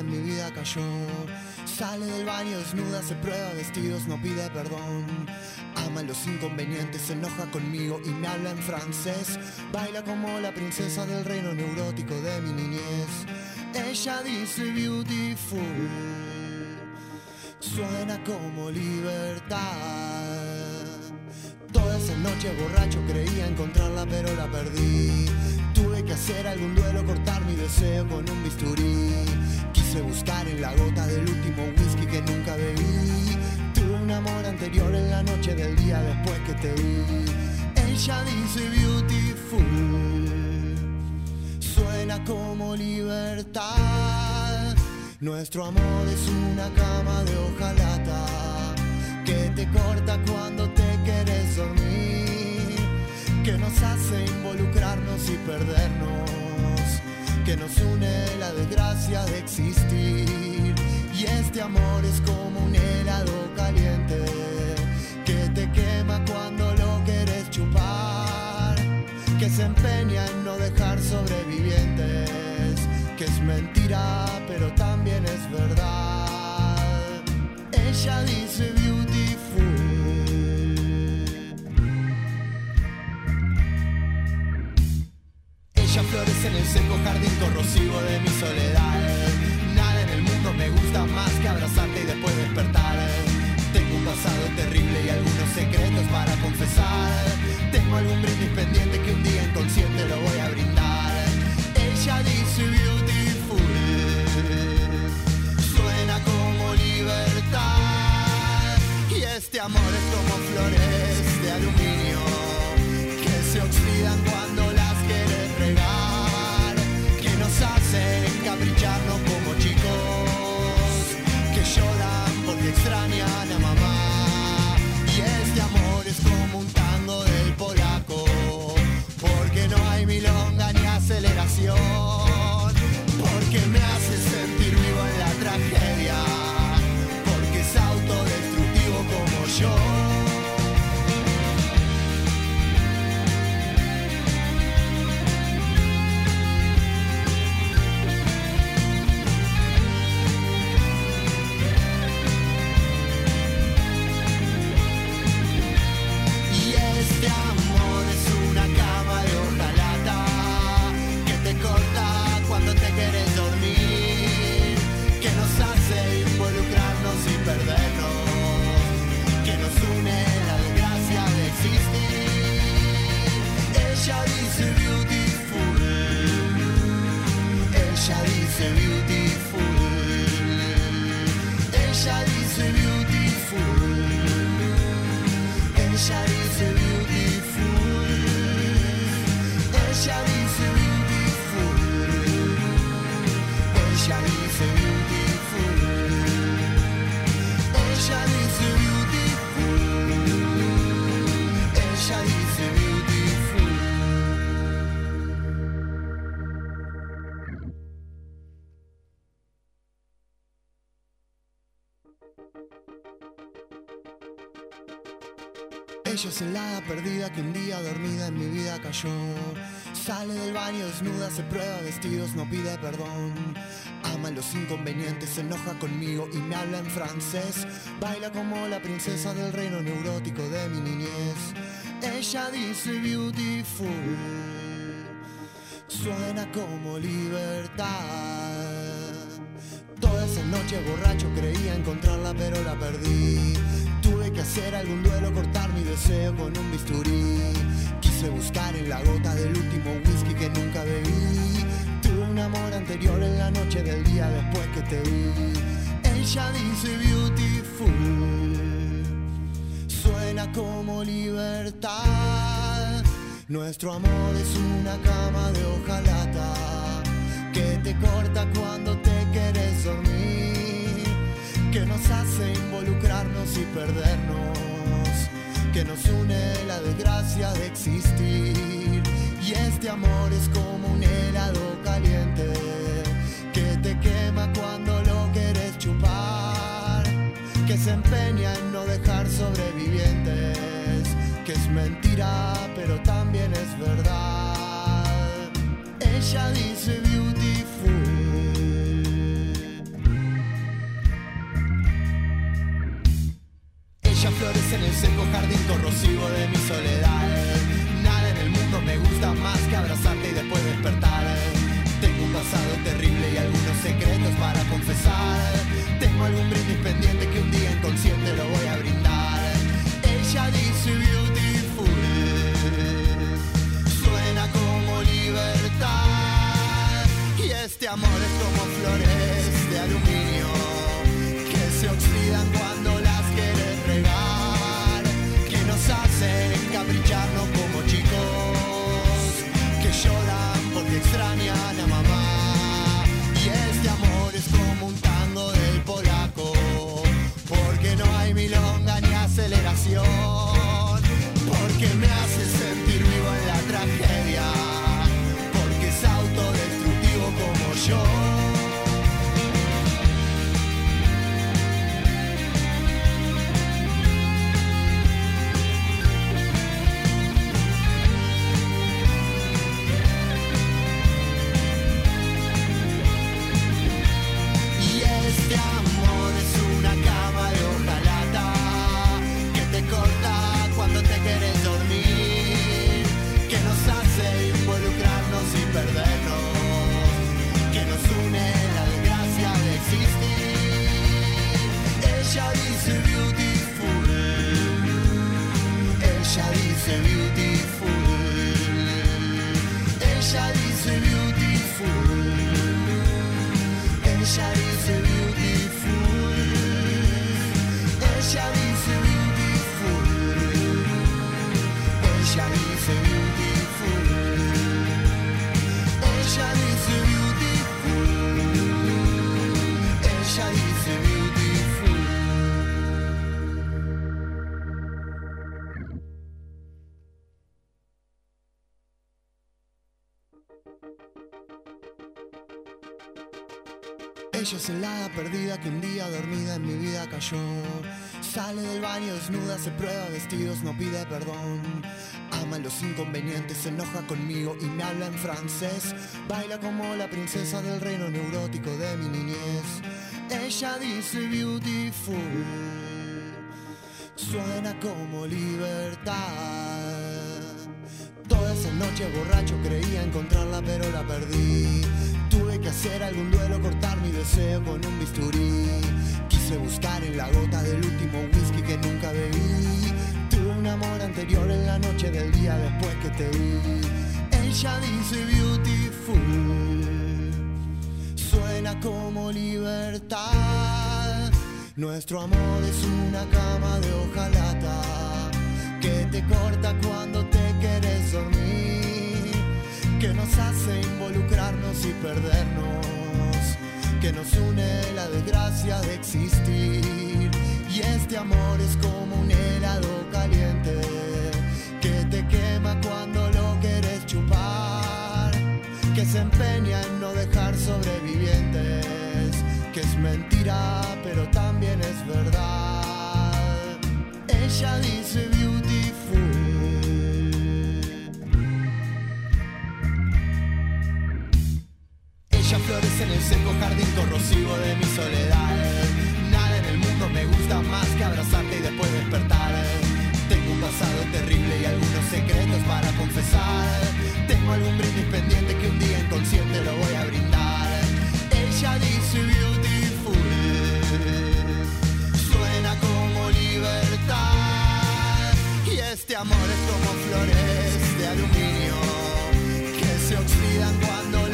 en mi vida cayó. Sale del baño desnuda, se prueba vestidos, no pide perdón. Ama los inconvenientes, se enoja conmigo y me habla en francés. Baila como la princesa del reino neurótico de mi niñez. Ella dice beautiful, suena como libertad. Toda esa noche borracho creía encontrarla pero la perdí. Tuve que hacer algún duelo, cortar mi deseo con un bisturí. Quise buscar en la gota del último whisky que nunca bebí. Tuve un amor anterior en la noche del día después que te vi. Ella dice beautiful, suena como libertad. Nuestro amor es una cama de hojalata que te corta cuando te quieres dormir, que nos hace involucrarnos y perdernos, que nos une la desgracia de existir. Y este amor es como un helado caliente que te quema cuando lo quieres chupar, que se empeña en no dejar sobrevivientes, que es mentira pero también es verdad. Ella dice Florece en el seco jardín corrosivo de mi soledad. Perdida que un día dormida en mi vida cayó. Sale del baño desnuda, se prueba vestidos, no pide perdón. Ama los inconvenientes, se enoja conmigo y me habla en francés. Baila como la princesa del reino neurótico de mi niñez. Ella dice beautiful, suena como libertad. Toda esa noche borracho creía encontrarla pero la perdí. Hacer algún duelo, cortar mi deseo con un bisturí. Quise buscar en la gota del último whisky que nunca bebí. Tuve un amor anterior en la noche del día después que te vi. Ella dice beautiful, suena como libertad. Nuestro amor es una cama de hojalata que te corta cuando te quieres dormir, que nos hace involucrarnos y perdernos, que nos une la desgracia de existir. Y este amor es como un helado caliente que te quema cuando lo quieres chupar, que se empeña en no dejar sobrevivientes, que es mentira pero también es verdad. Ella dice beautiful. En el seco jardín corrosivo de mi soledad. Nada en el mundo me gusta más que abrazarte y después despertar. Tengo un pasado terrible y algunos secretos para confesar. Tengo algún brindis pendiente que Ella es el hada perdida que un día dormida en mi vida cayó. Sale del baño desnuda, se prueba vestidos, no pide perdón. Ama los inconvenientes, se enoja conmigo y me habla en francés. Baila como la princesa del reino neurótico de mi niñez. Ella dice beautiful, suena como libertad. Toda esa noche borracho creía encontrarla pero la perdí Tuve que hacer algún duelo, cortar deseo con un bisturí. Quise buscar en la gota del último whisky que nunca bebí. Tuve un amor anterior en la noche del día después que te vi. Ella dice beautiful. Suena como libertad. Nuestro amor es una cama de hojalata que te corta cuando te quieres dormir, que nos hace involucrarnos y perdernos, que nos une la desgracia de existir. Y este amor es como un helado caliente que te quema cuando lo quieres chupar, que se empeña en no dejar sobrevivientes, que es mentira pero también es verdad. Ella dice En el seco jardín corrosivo de mi soledad. Nada en el mundo me gusta más que abrazarte y después despertar. Tengo un pasado terrible y algunos secretos para confesar. Tengo algún brindis pendiente que un día inconsciente lo voy a brindar. Ella dice beautiful suena como libertad. Y este amor es como flores de aluminio que se oxidan cuando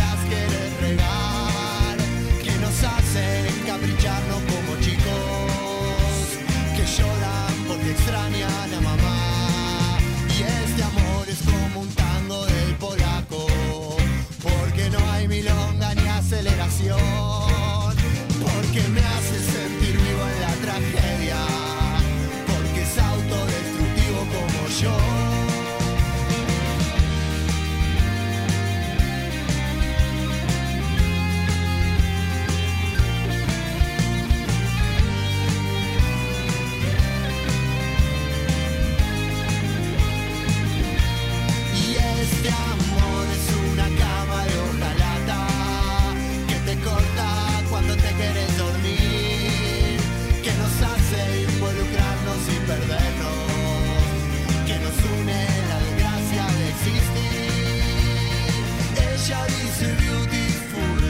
Ella dice beautiful,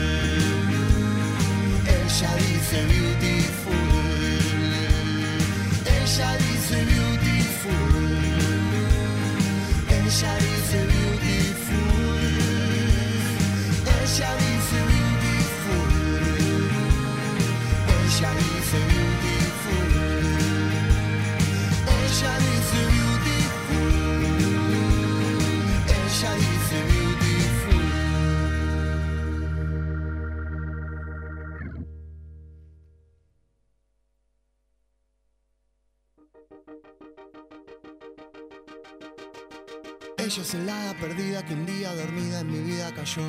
ella dice beautiful, ella dice beautiful. Ella dice beautiful. Ella dice Ella es el hada perdida que un día dormida en mi vida cayó.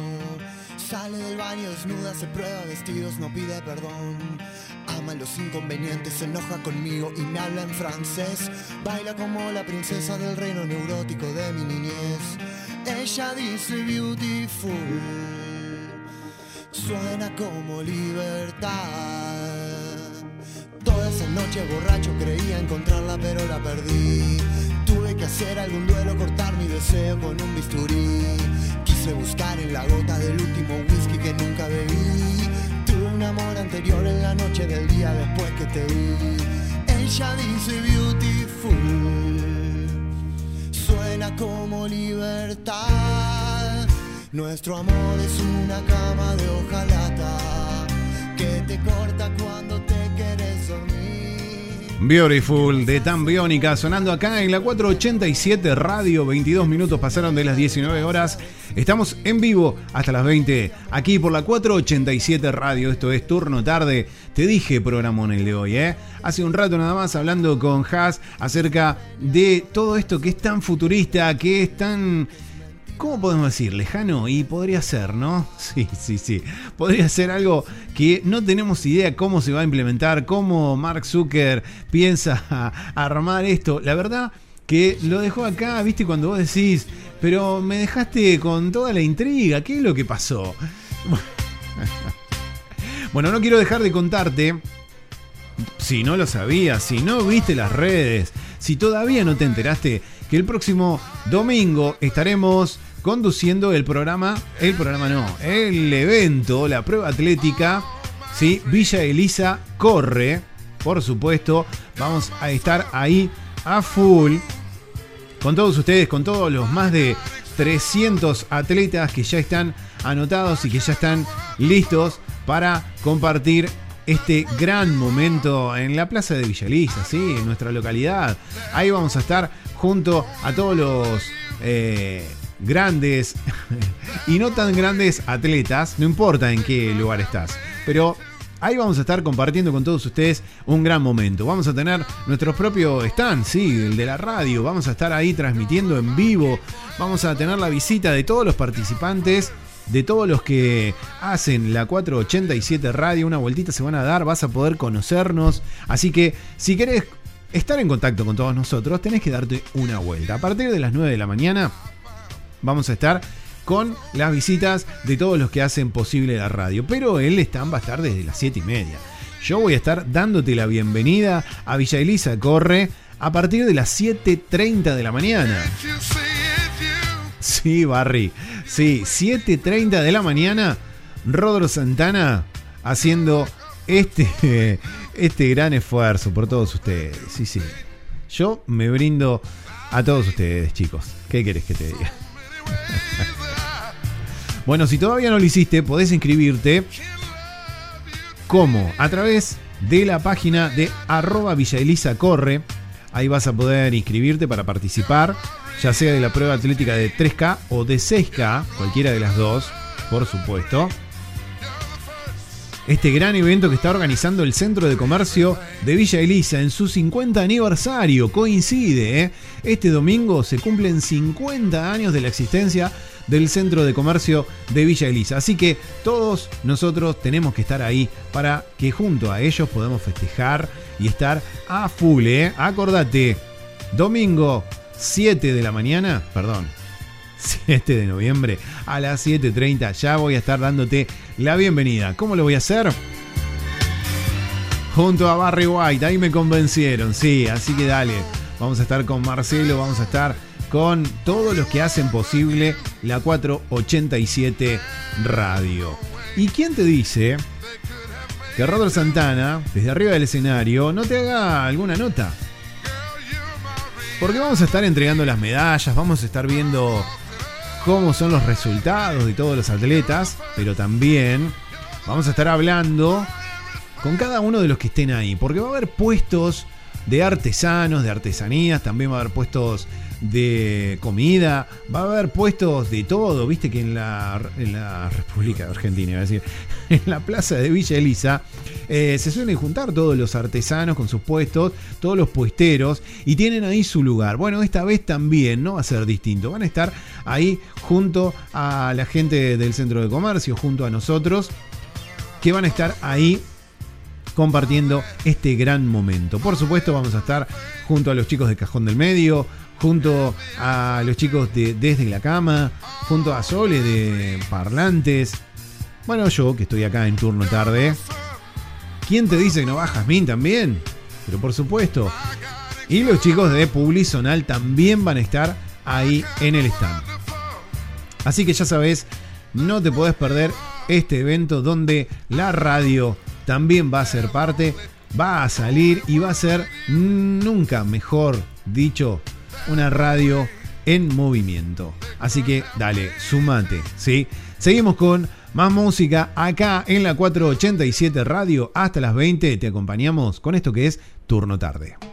Sale del baño desnuda, se prueba vestidos, no pide perdón. Ama los inconvenientes, se enoja conmigo y me habla en francés. Baila como la princesa del reino neurótico de mi niñez. Ella dice beautiful, suena como libertad. Toda esa noche borracho creía encontrarla pero la perdí. Tuve que hacer algún duelo, cortar mi deseo con un bisturí. Quise buscar en la gota del último whisky que nunca bebí. Tuve un amor anterior en la noche del día después que te vi. Ella dice beautiful. suena como libertad. Nuestro amor es una cama de hojalata que te corta cuando te dormir. Beautiful de Tan Biónica sonando acá en la 487 Radio. 22 minutos pasaron de las 19 horas. Estamos en vivo hasta las 20 aquí por la 487 Radio. Esto es turno tarde. Te dije programón el de hoy, ¿eh? Hace un rato nada más hablando con Haas acerca de todo esto que es tan futurista, que es tan. ¿Cómo podemos decir? Lejano y podría ser, ¿no? Sí, sí, sí. Podría ser algo que no tenemos idea cómo se va a implementar, cómo Mark Zucker piensa armar esto. La verdad que lo dejó acá, viste, cuando vos decís, pero me dejaste con toda la intriga, ¿qué es lo que pasó? Bueno, no quiero dejar de contarte si no lo sabías, si no viste las redes, si todavía no te enteraste, que el próximo domingo estaremos conduciendo el programa, el programa no, el evento, la prueba atlética, ¿sí? Villa Elisa corre, por supuesto, vamos a estar ahí a full con todos ustedes, con todos los más de 300 atletas que ya están anotados y que ya están listos para compartir este gran momento en la plaza de Villa Elisa, ¿sí? en nuestra localidad. Ahí vamos a estar junto a todos los eh, grandes y no tan grandes atletas, no importa en qué lugar estás, pero Ahí vamos a estar compartiendo con todos ustedes un gran momento. Vamos a tener nuestro propio stand, sí, el de la radio. Vamos a estar ahí transmitiendo en vivo. Vamos a tener la visita de todos los participantes, de todos los que hacen la 487 Radio. Una vueltita se van a dar, vas a poder conocernos. Así que si querés estar en contacto con todos nosotros, tenés que darte una vuelta. A partir de las 9 de la mañana vamos a estar con las visitas de todos los que hacen posible la radio. Pero el stand va a estar desde las 7 y media. Yo voy a estar dándote la bienvenida a Villa Elisa Corre a partir de las 7.30 de la mañana. Sí, Barry. Sí, 7.30 de la mañana. Rodro Santana haciendo este, este gran esfuerzo por todos ustedes. Sí, sí. Yo me brindo a todos ustedes, chicos. ¿Qué querés que te diga? Bueno, si todavía no lo hiciste, podés inscribirte. ¿Cómo? A través de la página de arroba Villa Elisa Corre. Ahí vas a poder inscribirte para participar, ya sea de la prueba atlética de 3K o de 6K, cualquiera de las dos, por supuesto. Este gran evento que está organizando el Centro de Comercio de Villa Elisa en su 50 aniversario coincide. ¿eh? Este domingo se cumplen 50 años de la existencia del Centro de Comercio de Villa Elisa. Así que todos nosotros tenemos que estar ahí para que junto a ellos podamos festejar y estar a full. ¿eh? Acordate, domingo 7 de la mañana, perdón, 7 de noviembre a las 7.30. Ya voy a estar dándote la bienvenida. ¿Cómo lo voy a hacer? Junto a Barry White, ahí me convencieron, sí, así que dale. Vamos a estar con Marcelo, vamos a estar con todos los que hacen posible la 487 Radio. ¿Y quién te dice que Rodolfo Santana, desde arriba del escenario, no te haga alguna nota? Porque vamos a estar entregando las medallas, vamos a estar viendo cómo son los resultados de todos los atletas, pero también vamos a estar hablando con cada uno de los que estén ahí, porque va a haber puestos de artesanos, de artesanías, también va a haber puestos de comida, va a haber puestos de todo, viste que en la, en la República Argentina, iba a decir, en la plaza de Villa Elisa, eh, se suelen juntar todos los artesanos con sus puestos, todos los puesteros, y tienen ahí su lugar. Bueno, esta vez también no va a ser distinto, van a estar ahí junto a la gente del centro de comercio, junto a nosotros, que van a estar ahí compartiendo este gran momento. Por supuesto, vamos a estar junto a los chicos de Cajón del Medio, junto a los chicos de Desde la Cama, junto a Sole de Parlantes. Bueno, yo que estoy acá en turno tarde. ¿Quién te dice que no va Jazmín también? Pero por supuesto. Y los chicos de Publizonal también van a estar ahí en el stand. Así que ya sabes, no te podés perder este evento donde la radio también va a ser parte, va a salir y va a ser nunca mejor dicho una radio en movimiento. Así que dale, sumate, ¿sí? Seguimos con más música acá en la 487 Radio. Hasta las 20 te acompañamos con esto que es Turno Tarde.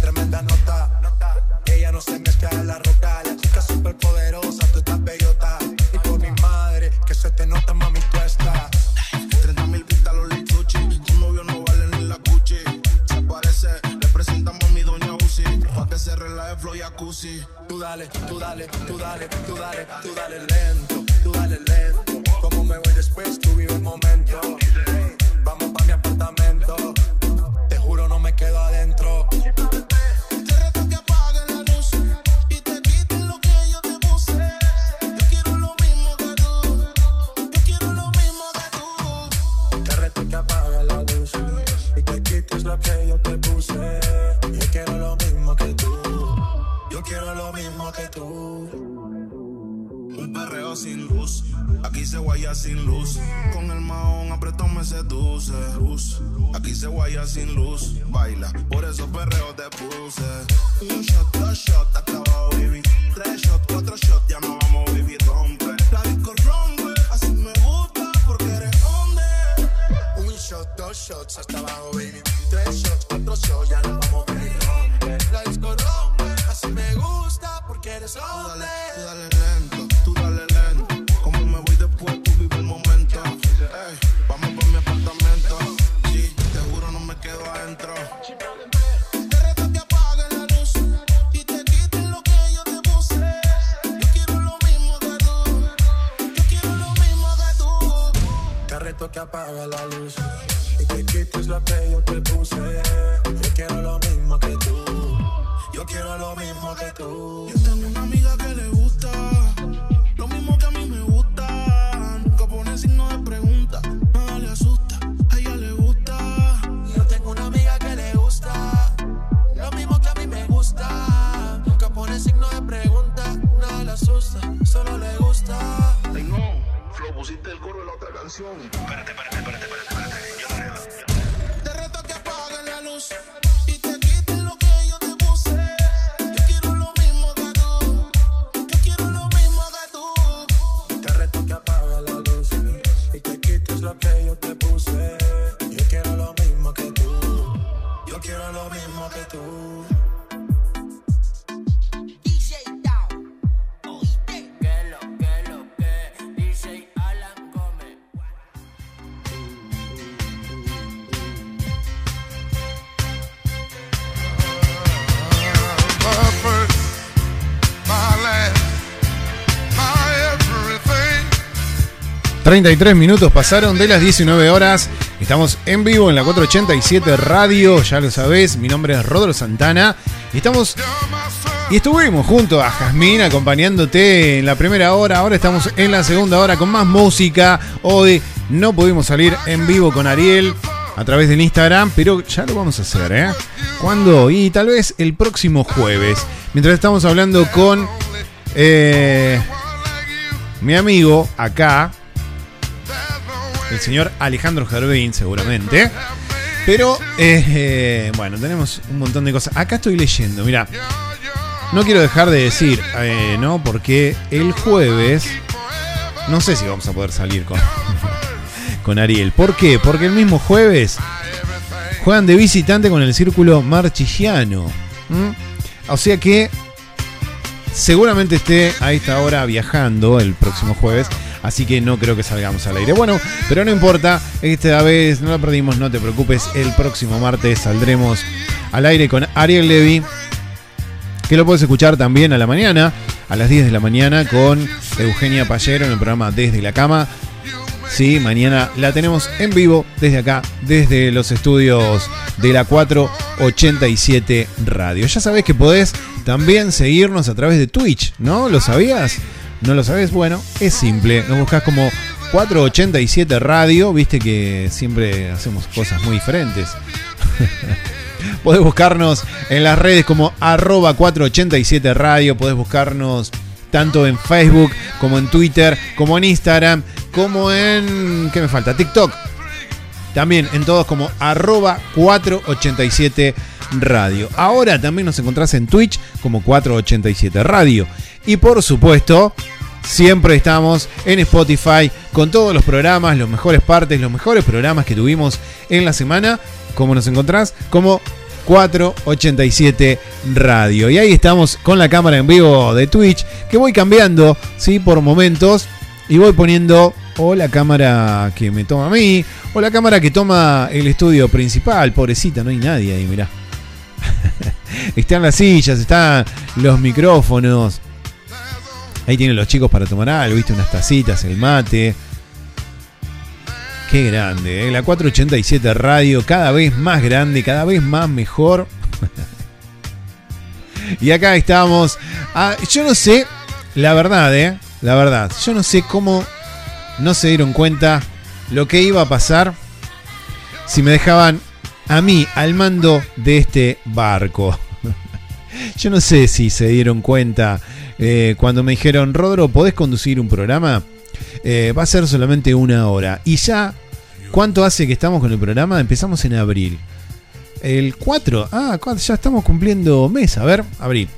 tremenda nota. Ella no se mezcla en la roca, la chica super poderosa, tú estás bellota. Y por mi madre, que se te nota, mami, tú estás. 30 mil pistas los lituchi, un novio no vale ni la cuchi. Se aparece, le presentamos a mi doña Uzi, pa' que se relaje flow y acusi. Tú dale, tú dale, tú dale, tú dale, tú dale lento, tú dale lento. Como me voy después, tú vive el momento. 33 minutos pasaron de las 19 horas. Estamos en vivo en la 487 Radio, ya lo sabés. Mi nombre es Rodro Santana. Y estamos. Y estuvimos junto a Jazmín acompañándote en la primera hora. Ahora estamos en la segunda hora con más música. Hoy no pudimos salir en vivo con Ariel a través del Instagram, pero ya lo vamos a hacer, ¿eh? ¿Cuándo? Y tal vez el próximo jueves. Mientras estamos hablando con eh, mi amigo acá, el señor Alejandro Gervín, seguramente. Pero, eh, eh, bueno, tenemos un montón de cosas. Acá estoy leyendo, mira. No quiero dejar de decir, eh, ¿no? Porque el jueves. No sé si vamos a poder salir con, con Ariel. ¿Por qué? Porque el mismo jueves juegan de visitante con el círculo marchillano. ¿m? O sea que seguramente esté a esta hora viajando el próximo jueves. Así que no creo que salgamos al aire. Bueno, pero no importa. Esta vez no la perdimos, no te preocupes. El próximo martes saldremos al aire con Ariel Levy. Que lo puedes escuchar también a la mañana, a las 10 de la mañana, con Eugenia Payero en el programa Desde la Cama. Sí, mañana la tenemos en vivo desde acá, desde los estudios de la 487 Radio. Ya sabés que podés también seguirnos a través de Twitch, ¿no? ¿Lo sabías? ¿No lo sabes? Bueno, es simple. Nos buscas como 487 Radio. Viste que siempre hacemos cosas muy diferentes. Podés buscarnos en las redes como arroba 487 Radio. Podés buscarnos tanto en Facebook como en Twitter, como en Instagram, como en... ¿Qué me falta? TikTok. También en todos como arroba 487 Radio. Ahora también nos encontrás en Twitch como 487 Radio. Y por supuesto, siempre estamos en Spotify con todos los programas, los mejores partes, los mejores programas que tuvimos en la semana. Como nos encontrás? Como 487 Radio. Y ahí estamos con la cámara en vivo de Twitch, que voy cambiando, ¿sí? Por momentos. Y voy poniendo o la cámara que me toma a mí, o la cámara que toma el estudio principal. Pobrecita, no hay nadie ahí, mirá. están las sillas, están los micrófonos. Ahí tienen los chicos para tomar algo, viste, unas tacitas, el mate. Qué grande, ¿eh? la 487 Radio, cada vez más grande, cada vez más mejor. y acá estamos. Ah, yo no sé, la verdad, ¿eh? La verdad, yo no sé cómo no se dieron cuenta lo que iba a pasar si me dejaban a mí al mando de este barco. Yo no sé si se dieron cuenta eh, cuando me dijeron, Rodro, ¿podés conducir un programa? Eh, va a ser solamente una hora. Y ya, ¿cuánto hace que estamos con el programa? Empezamos en abril. El 4, ah, ya estamos cumpliendo mes. A ver, abril.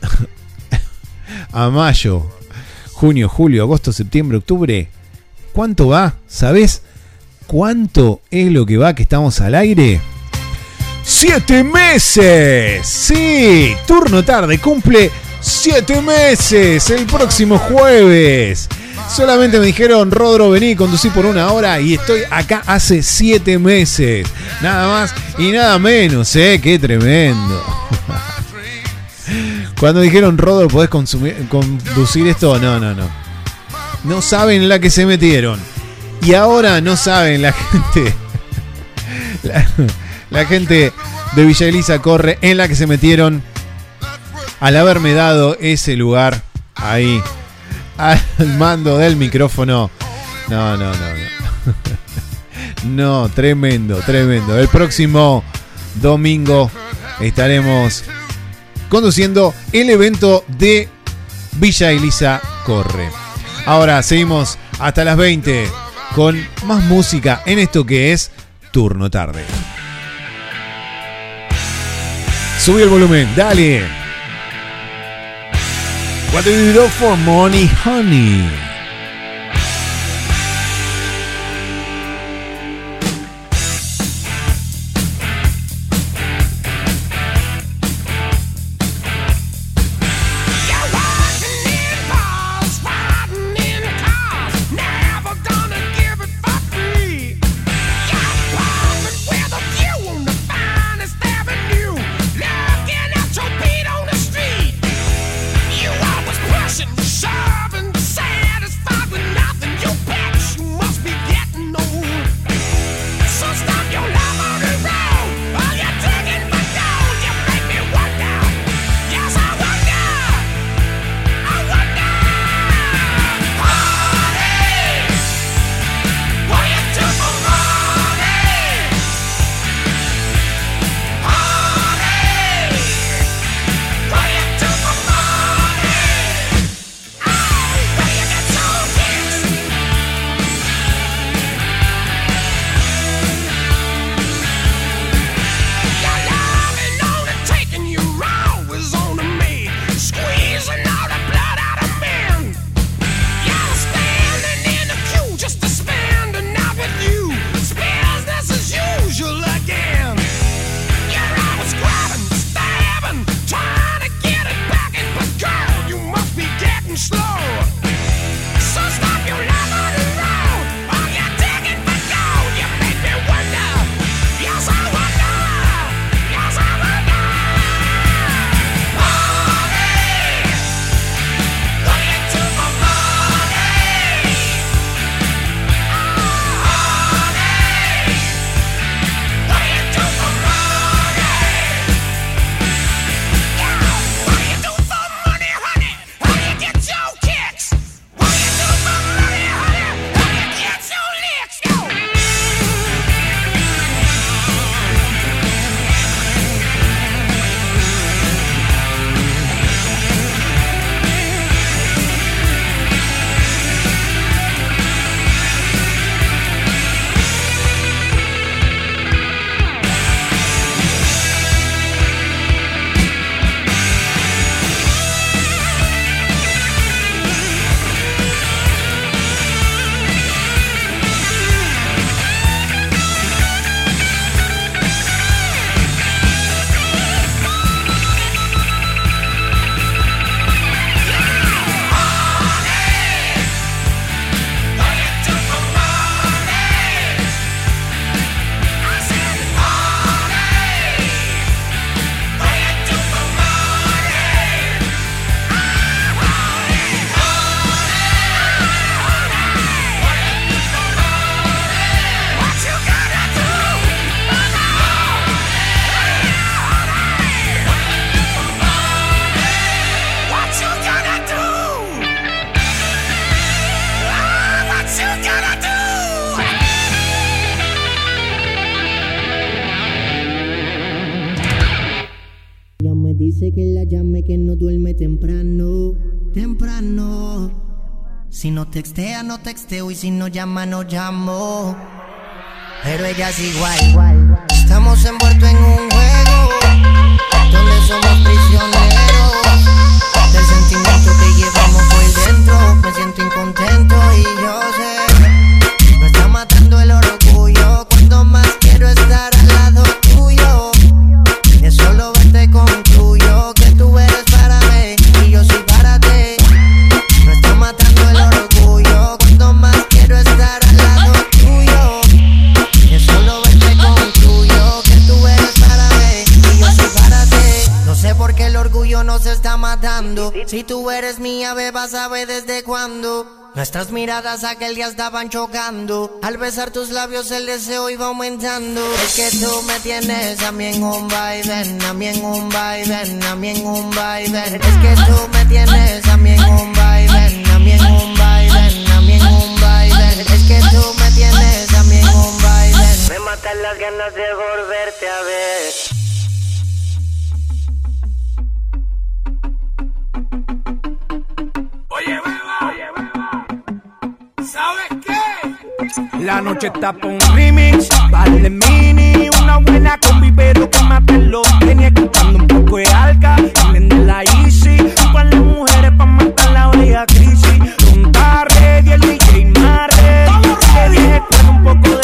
a mayo, junio, julio, agosto, septiembre, octubre. ¿Cuánto va? ¿Sabés cuánto es lo que va que estamos al aire? ¡Siete meses! Sí, turno tarde, cumple siete meses el próximo jueves. Solamente me dijeron, Rodro, vení, conducí por una hora y estoy acá hace siete meses. Nada más y nada menos, ¿eh? ¡Qué tremendo! Cuando dijeron, Rodro, ¿podés conducir esto? No, no, no. No saben la que se metieron. Y ahora no saben la gente. la gente de Villa Elisa corre en la que se metieron al haberme dado ese lugar ahí al mando del micrófono. No, no, no, no. No, tremendo, tremendo. El próximo domingo estaremos conduciendo el evento de Villa Elisa Corre. Ahora seguimos hasta las 20 con más música en esto que es Turno Tarde. Subí el volumen, dale. What do you do for money, honey? Llama, no llamo. Pero ella es igual. Estamos envueltos en un Si tú eres mía, beba, sabe desde cuándo. Nuestras miradas aquel día estaban chocando. Al besar tus labios el deseo iba aumentando. Es que tú me tienes a mí en un vaivén, a mí en un vaivén, a mí en un vaivén. Es que tú me tienes a mí en un vaivén, a mí en un vaivén, a mí en un vaivén. Es que tú me tienes a mí en un vaivén. Me matan las ganas de volverte a ver. La noche está pa' un remix, vale mini, una buena combi, pero que mate los tenía escuchando un poco de alca, también de la easy, un par de mujeres pa' matar la oreja crisis, un ready, el DJ más ready, le dije un poco de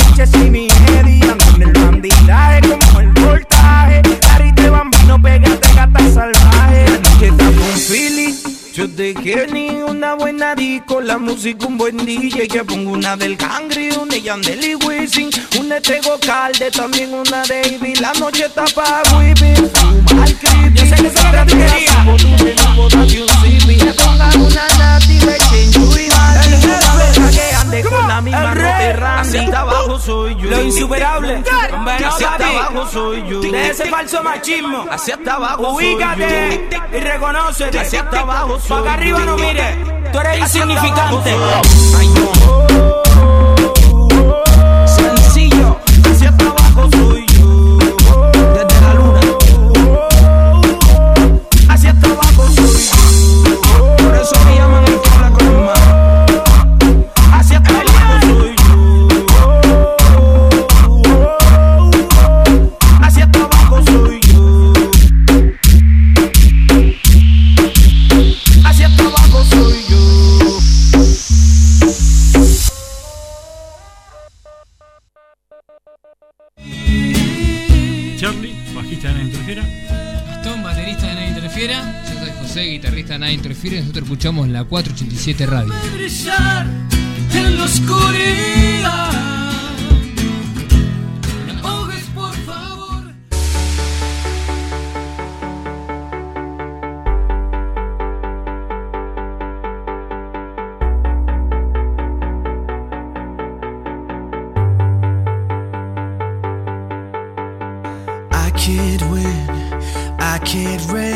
te ni una buena disco, la música un buen DJ que pongo una del Cangri, una de Yandel y Wisin, una de Tego Calde, también una de Ivy, la noche está pa' creepy, yo sé que se la volumen un una nati, el jefe, que ande con la misma te randy, hasta abajo soy yo, Lo insuperable. Hacia hasta abajo soy yo, De ese falso machismo. hacia hasta abajo Ubícate y reconócete. Hacia hasta abajo soy acá arriba no mire. Tú eres insignificante. Sencillo. Hacia abajo soy Nadie Interfiera. Y nosotros escuchamos la 487 Radio. brillar en la oscuridad. I can't win, I can't reign.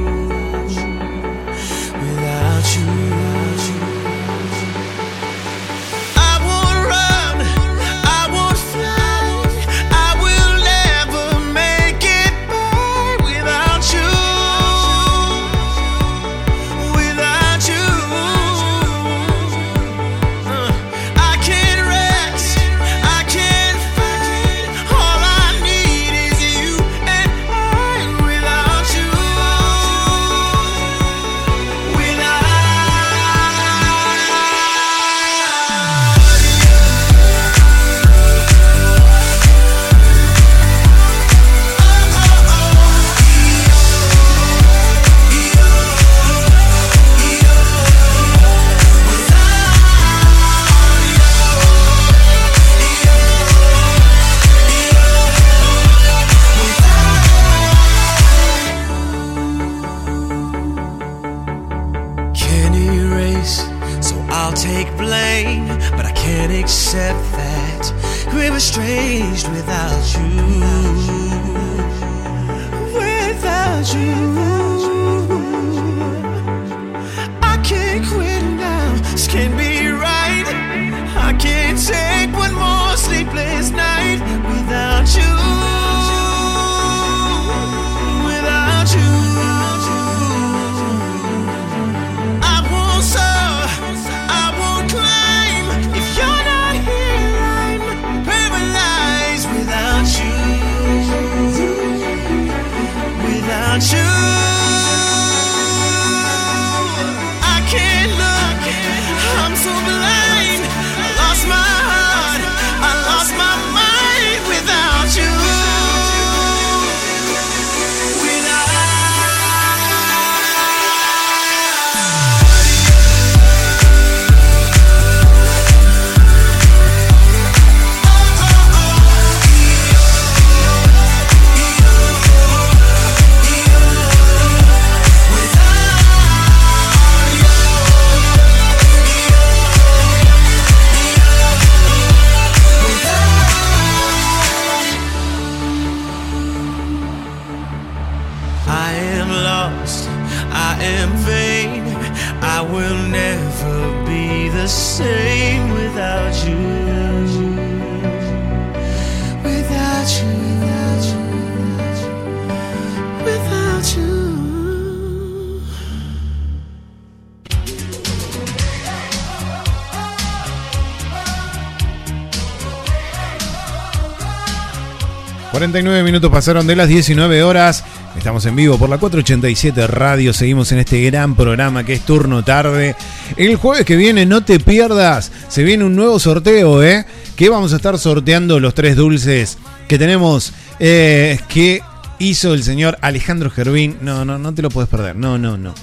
49 minutos pasaron de las 19 horas. Estamos en vivo por la 487 Radio. Seguimos en este gran programa que es Turno Tarde. El jueves que viene, no te pierdas. Se viene un nuevo sorteo, ¿eh? Que vamos a estar sorteando los tres dulces que tenemos. eh, que hizo el señor Alejandro Gervín. No, no, no te lo puedes perder. No, no, no.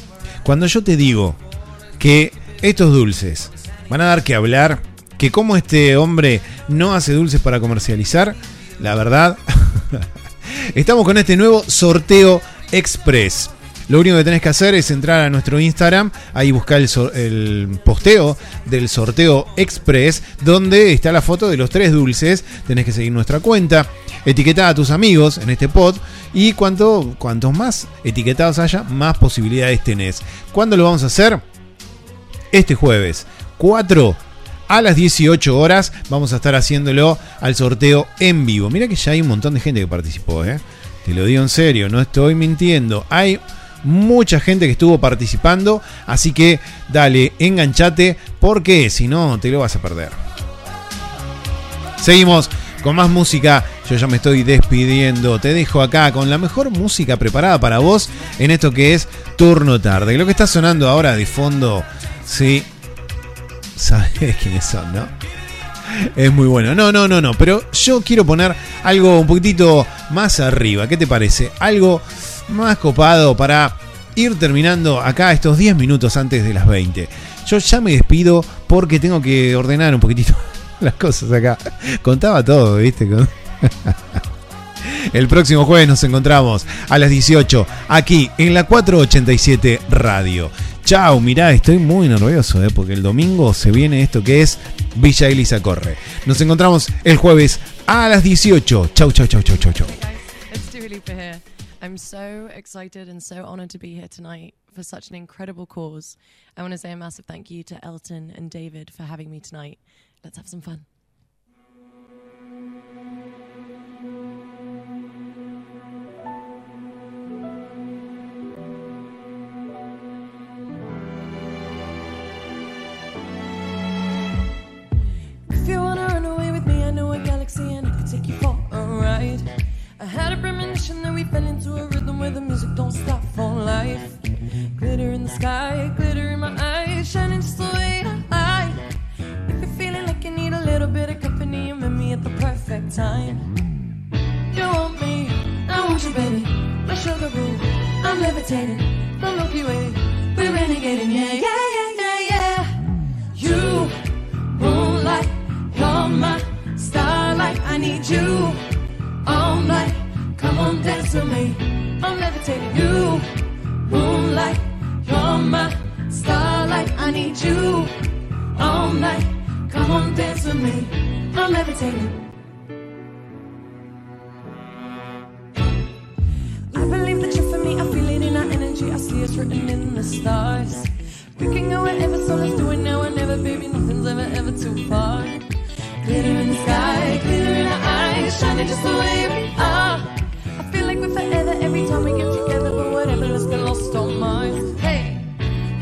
Cuando yo te digo que estos dulces van a dar que hablar, que como este hombre no hace dulces para comercializar, la verdad, estamos con este nuevo sorteo express. Lo único que tenés que hacer es entrar a nuestro Instagram, ahí buscar el, posteo del sorteo express, donde está la foto de los tres dulces. Tenés que seguir nuestra cuenta, etiquetar a tus amigos en este pod y cuanto, cuantos más etiquetados haya, más posibilidades tenés. ¿Cuándo lo vamos a hacer? Este jueves, 4 a las 18 horas, vamos a estar haciéndolo al sorteo en vivo. Mira que ya hay un montón de gente que participó, ¿eh? Te lo digo en serio, no estoy mintiendo. Hay mucha gente que estuvo participando, así que dale, enganchate, porque si no, te lo vas a perder. Seguimos con más música. Yo ya me estoy despidiendo. Te dejo acá con la mejor música preparada para vos en esto que es Turno Tarde. Lo que está sonando ahora de fondo, sí. Sabes quiénes son, ¿no? Es muy bueno. No, no, no, no. Pero yo quiero poner algo un poquitito más arriba. ¿Qué te parece? Algo más copado para ir terminando acá estos 10 minutos antes de las 20. Yo ya me despido porque tengo que ordenar un poquitito las cosas acá. Contaba todo, ¿viste? El próximo jueves nos encontramos a las 18 aquí en la 487 Radio. Chao, mirá, estoy muy nervioso, ¿eh? porque el domingo se viene esto que es Villa Elisa Corre. Nos encontramos el jueves a las 18. Chau, chau, chau, chau, chau, chau. I'm so excited and so honored to be here tonight for such an incredible cause. I want to say a massive thank you to Elton and David for having me tonight. Let's have some fun. Fell into a rhythm where the music don't stop for life. Glitter in the sky, glitter in my eyes, shining just the way I like. If you're feeling like you need a little bit of company, you met me at the perfect time. You want me, I want you, baby. My sugar boo, I'm levitating. The Milky Way, we're renegading, yeah, yeah, yeah, yeah, yeah. You moonlight, you're my starlight. I need you all night. Come on, dance with me. I'm levitating. You moonlight, you're my starlight. I need you all night. Come on, dance with me. I'm levitating. I believe that you're for me. I feel it in our energy. I see it's written in the stars. We can go wherever, so let's do it now or never, baby. Nothing's ever, ever too far. Glitter in the sky, glitter in our eyes, shining just the way we are. Like we're forever every time we get together, but whatever, let's get lost on mine. Hey,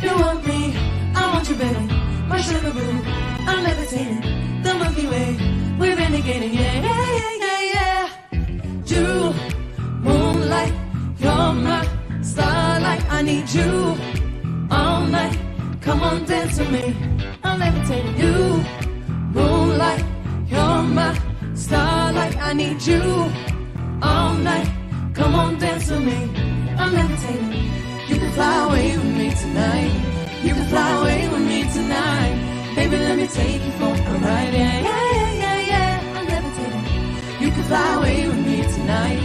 you want me, I want you, baby. My sugar boo, I'm levitating. The Milky Way, we're renegading, yeah, yeah, yeah, yeah, yeah. You, moonlight, you're my starlight. I need you all night. Come on, dance with me. I'm levitating. You, moonlight, you're my starlight. I need you all night. Come on, dance with me. I'm levitating. You can fly away with me tonight. You can fly away with me tonight. Baby, let me take you for a ride. Yeah, yeah, yeah, yeah, yeah. I'm levitating. You can fly away with me tonight.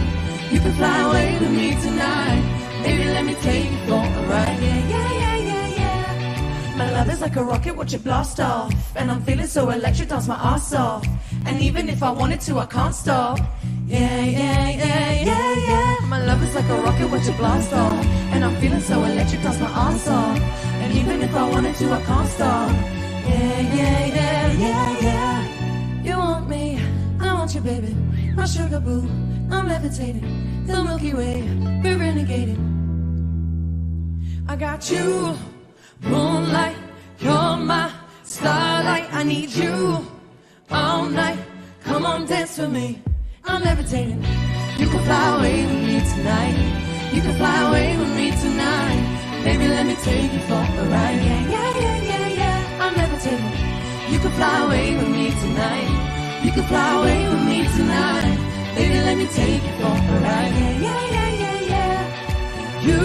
You can fly away with me tonight. Baby, let me take you for a ride. Yeah, yeah, yeah, yeah, yeah. My love is like a rocket, watch it blast off. And I'm feeling so electric, dance my ass off. And even if I wanted to, I can't stop. Yeah, yeah, yeah, yeah, yeah. My love is like a rocket, watch it blast off. And I'm feeling so electric, dance my ass off. And even if I wanted to, I can't stop. Yeah, yeah, yeah, yeah, yeah. You want me, I want you, baby. My sugar boo, I'm levitating. The Milky Way, we're renegading. I got you, moonlight. You're my starlight. I need you all night. Come on, dance with me. I'm levitating. You can fly away with me tonight. You can fly away with me tonight. Baby, let me take you for a ride. Yeah, yeah, yeah, yeah, yeah. I'm levitating. You can fly away with me tonight. You can fly away with me tonight. Baby, let me take you for a ride. Yeah, yeah, yeah, yeah, yeah. You,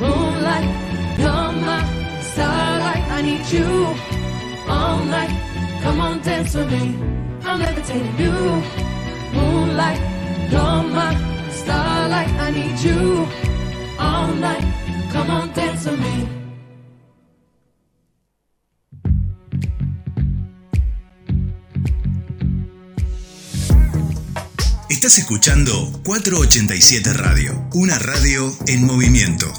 moonlight, you're my starlight. I need you all night. Come on, dance with me. I'm levitating you, moonlight, you're my starlight. I need you all night. Come on, dance with me. Estás escuchando 487 Radio, una radio en movimiento.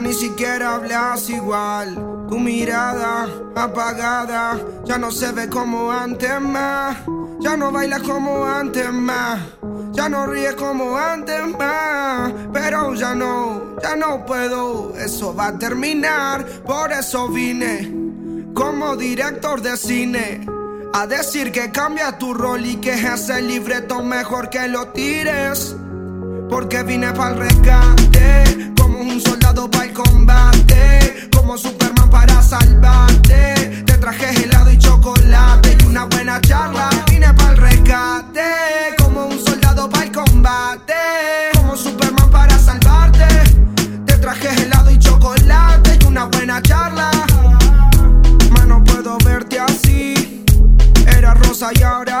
Ni siquiera hablas igual. Tu mirada apagada ya no se ve como antes más. Ya no bailas como antes más. Ya no ríes como antes más. Pero ya no, ya no puedo. Eso va a terminar. Por eso vine como director de cine. A decir que cambia tu rol y que ese libreto mejor que lo tires. Porque vine para el rescate, como un soldado para el combate, como Superman para salvarte. Te traje helado y chocolate y una buena charla. Vine para el rescate, como un soldado para el combate, como Superman para salvarte. Te traje helado y chocolate y una buena charla. Más no puedo verte así. Era rosa y ahora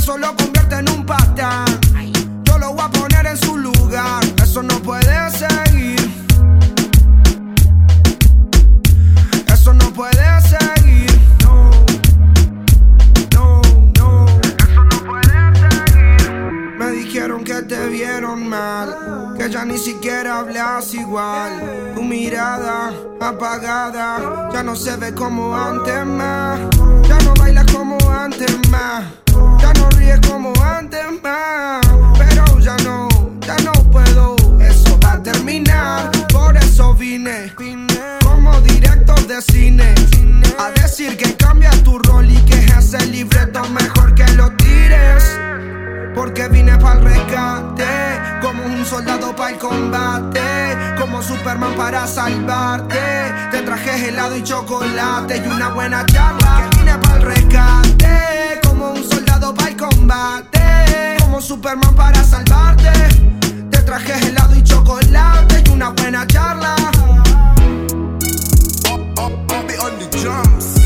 Eso lo convierte en un patán. Yo lo voy a poner en su lugar. Eso no puede seguir. Eso no puede seguir. No, no, no. Eso no puede seguir. Me dijeron que te vieron mal. Que ya ni siquiera hablas igual. Tu mirada apagada. Ya no se ve como antes más. Ya no bailas como antes más. Ya no ríes como antes más. Pero ya no, ya no puedo. Eso va a terminar. Por eso vine. Como director de cine. A decir que cambia tu rol y que ese libreto mejor que lo tires. Porque vine para el rescate, como un soldado para el combate, como Superman para salvarte. Te traje helado y chocolate y una buena charla. Que vine para el rescate, como un soldado para el combate, como Superman para salvarte. Te traje helado y chocolate y una buena charla. Oh, oh, oh, Up, on the drums.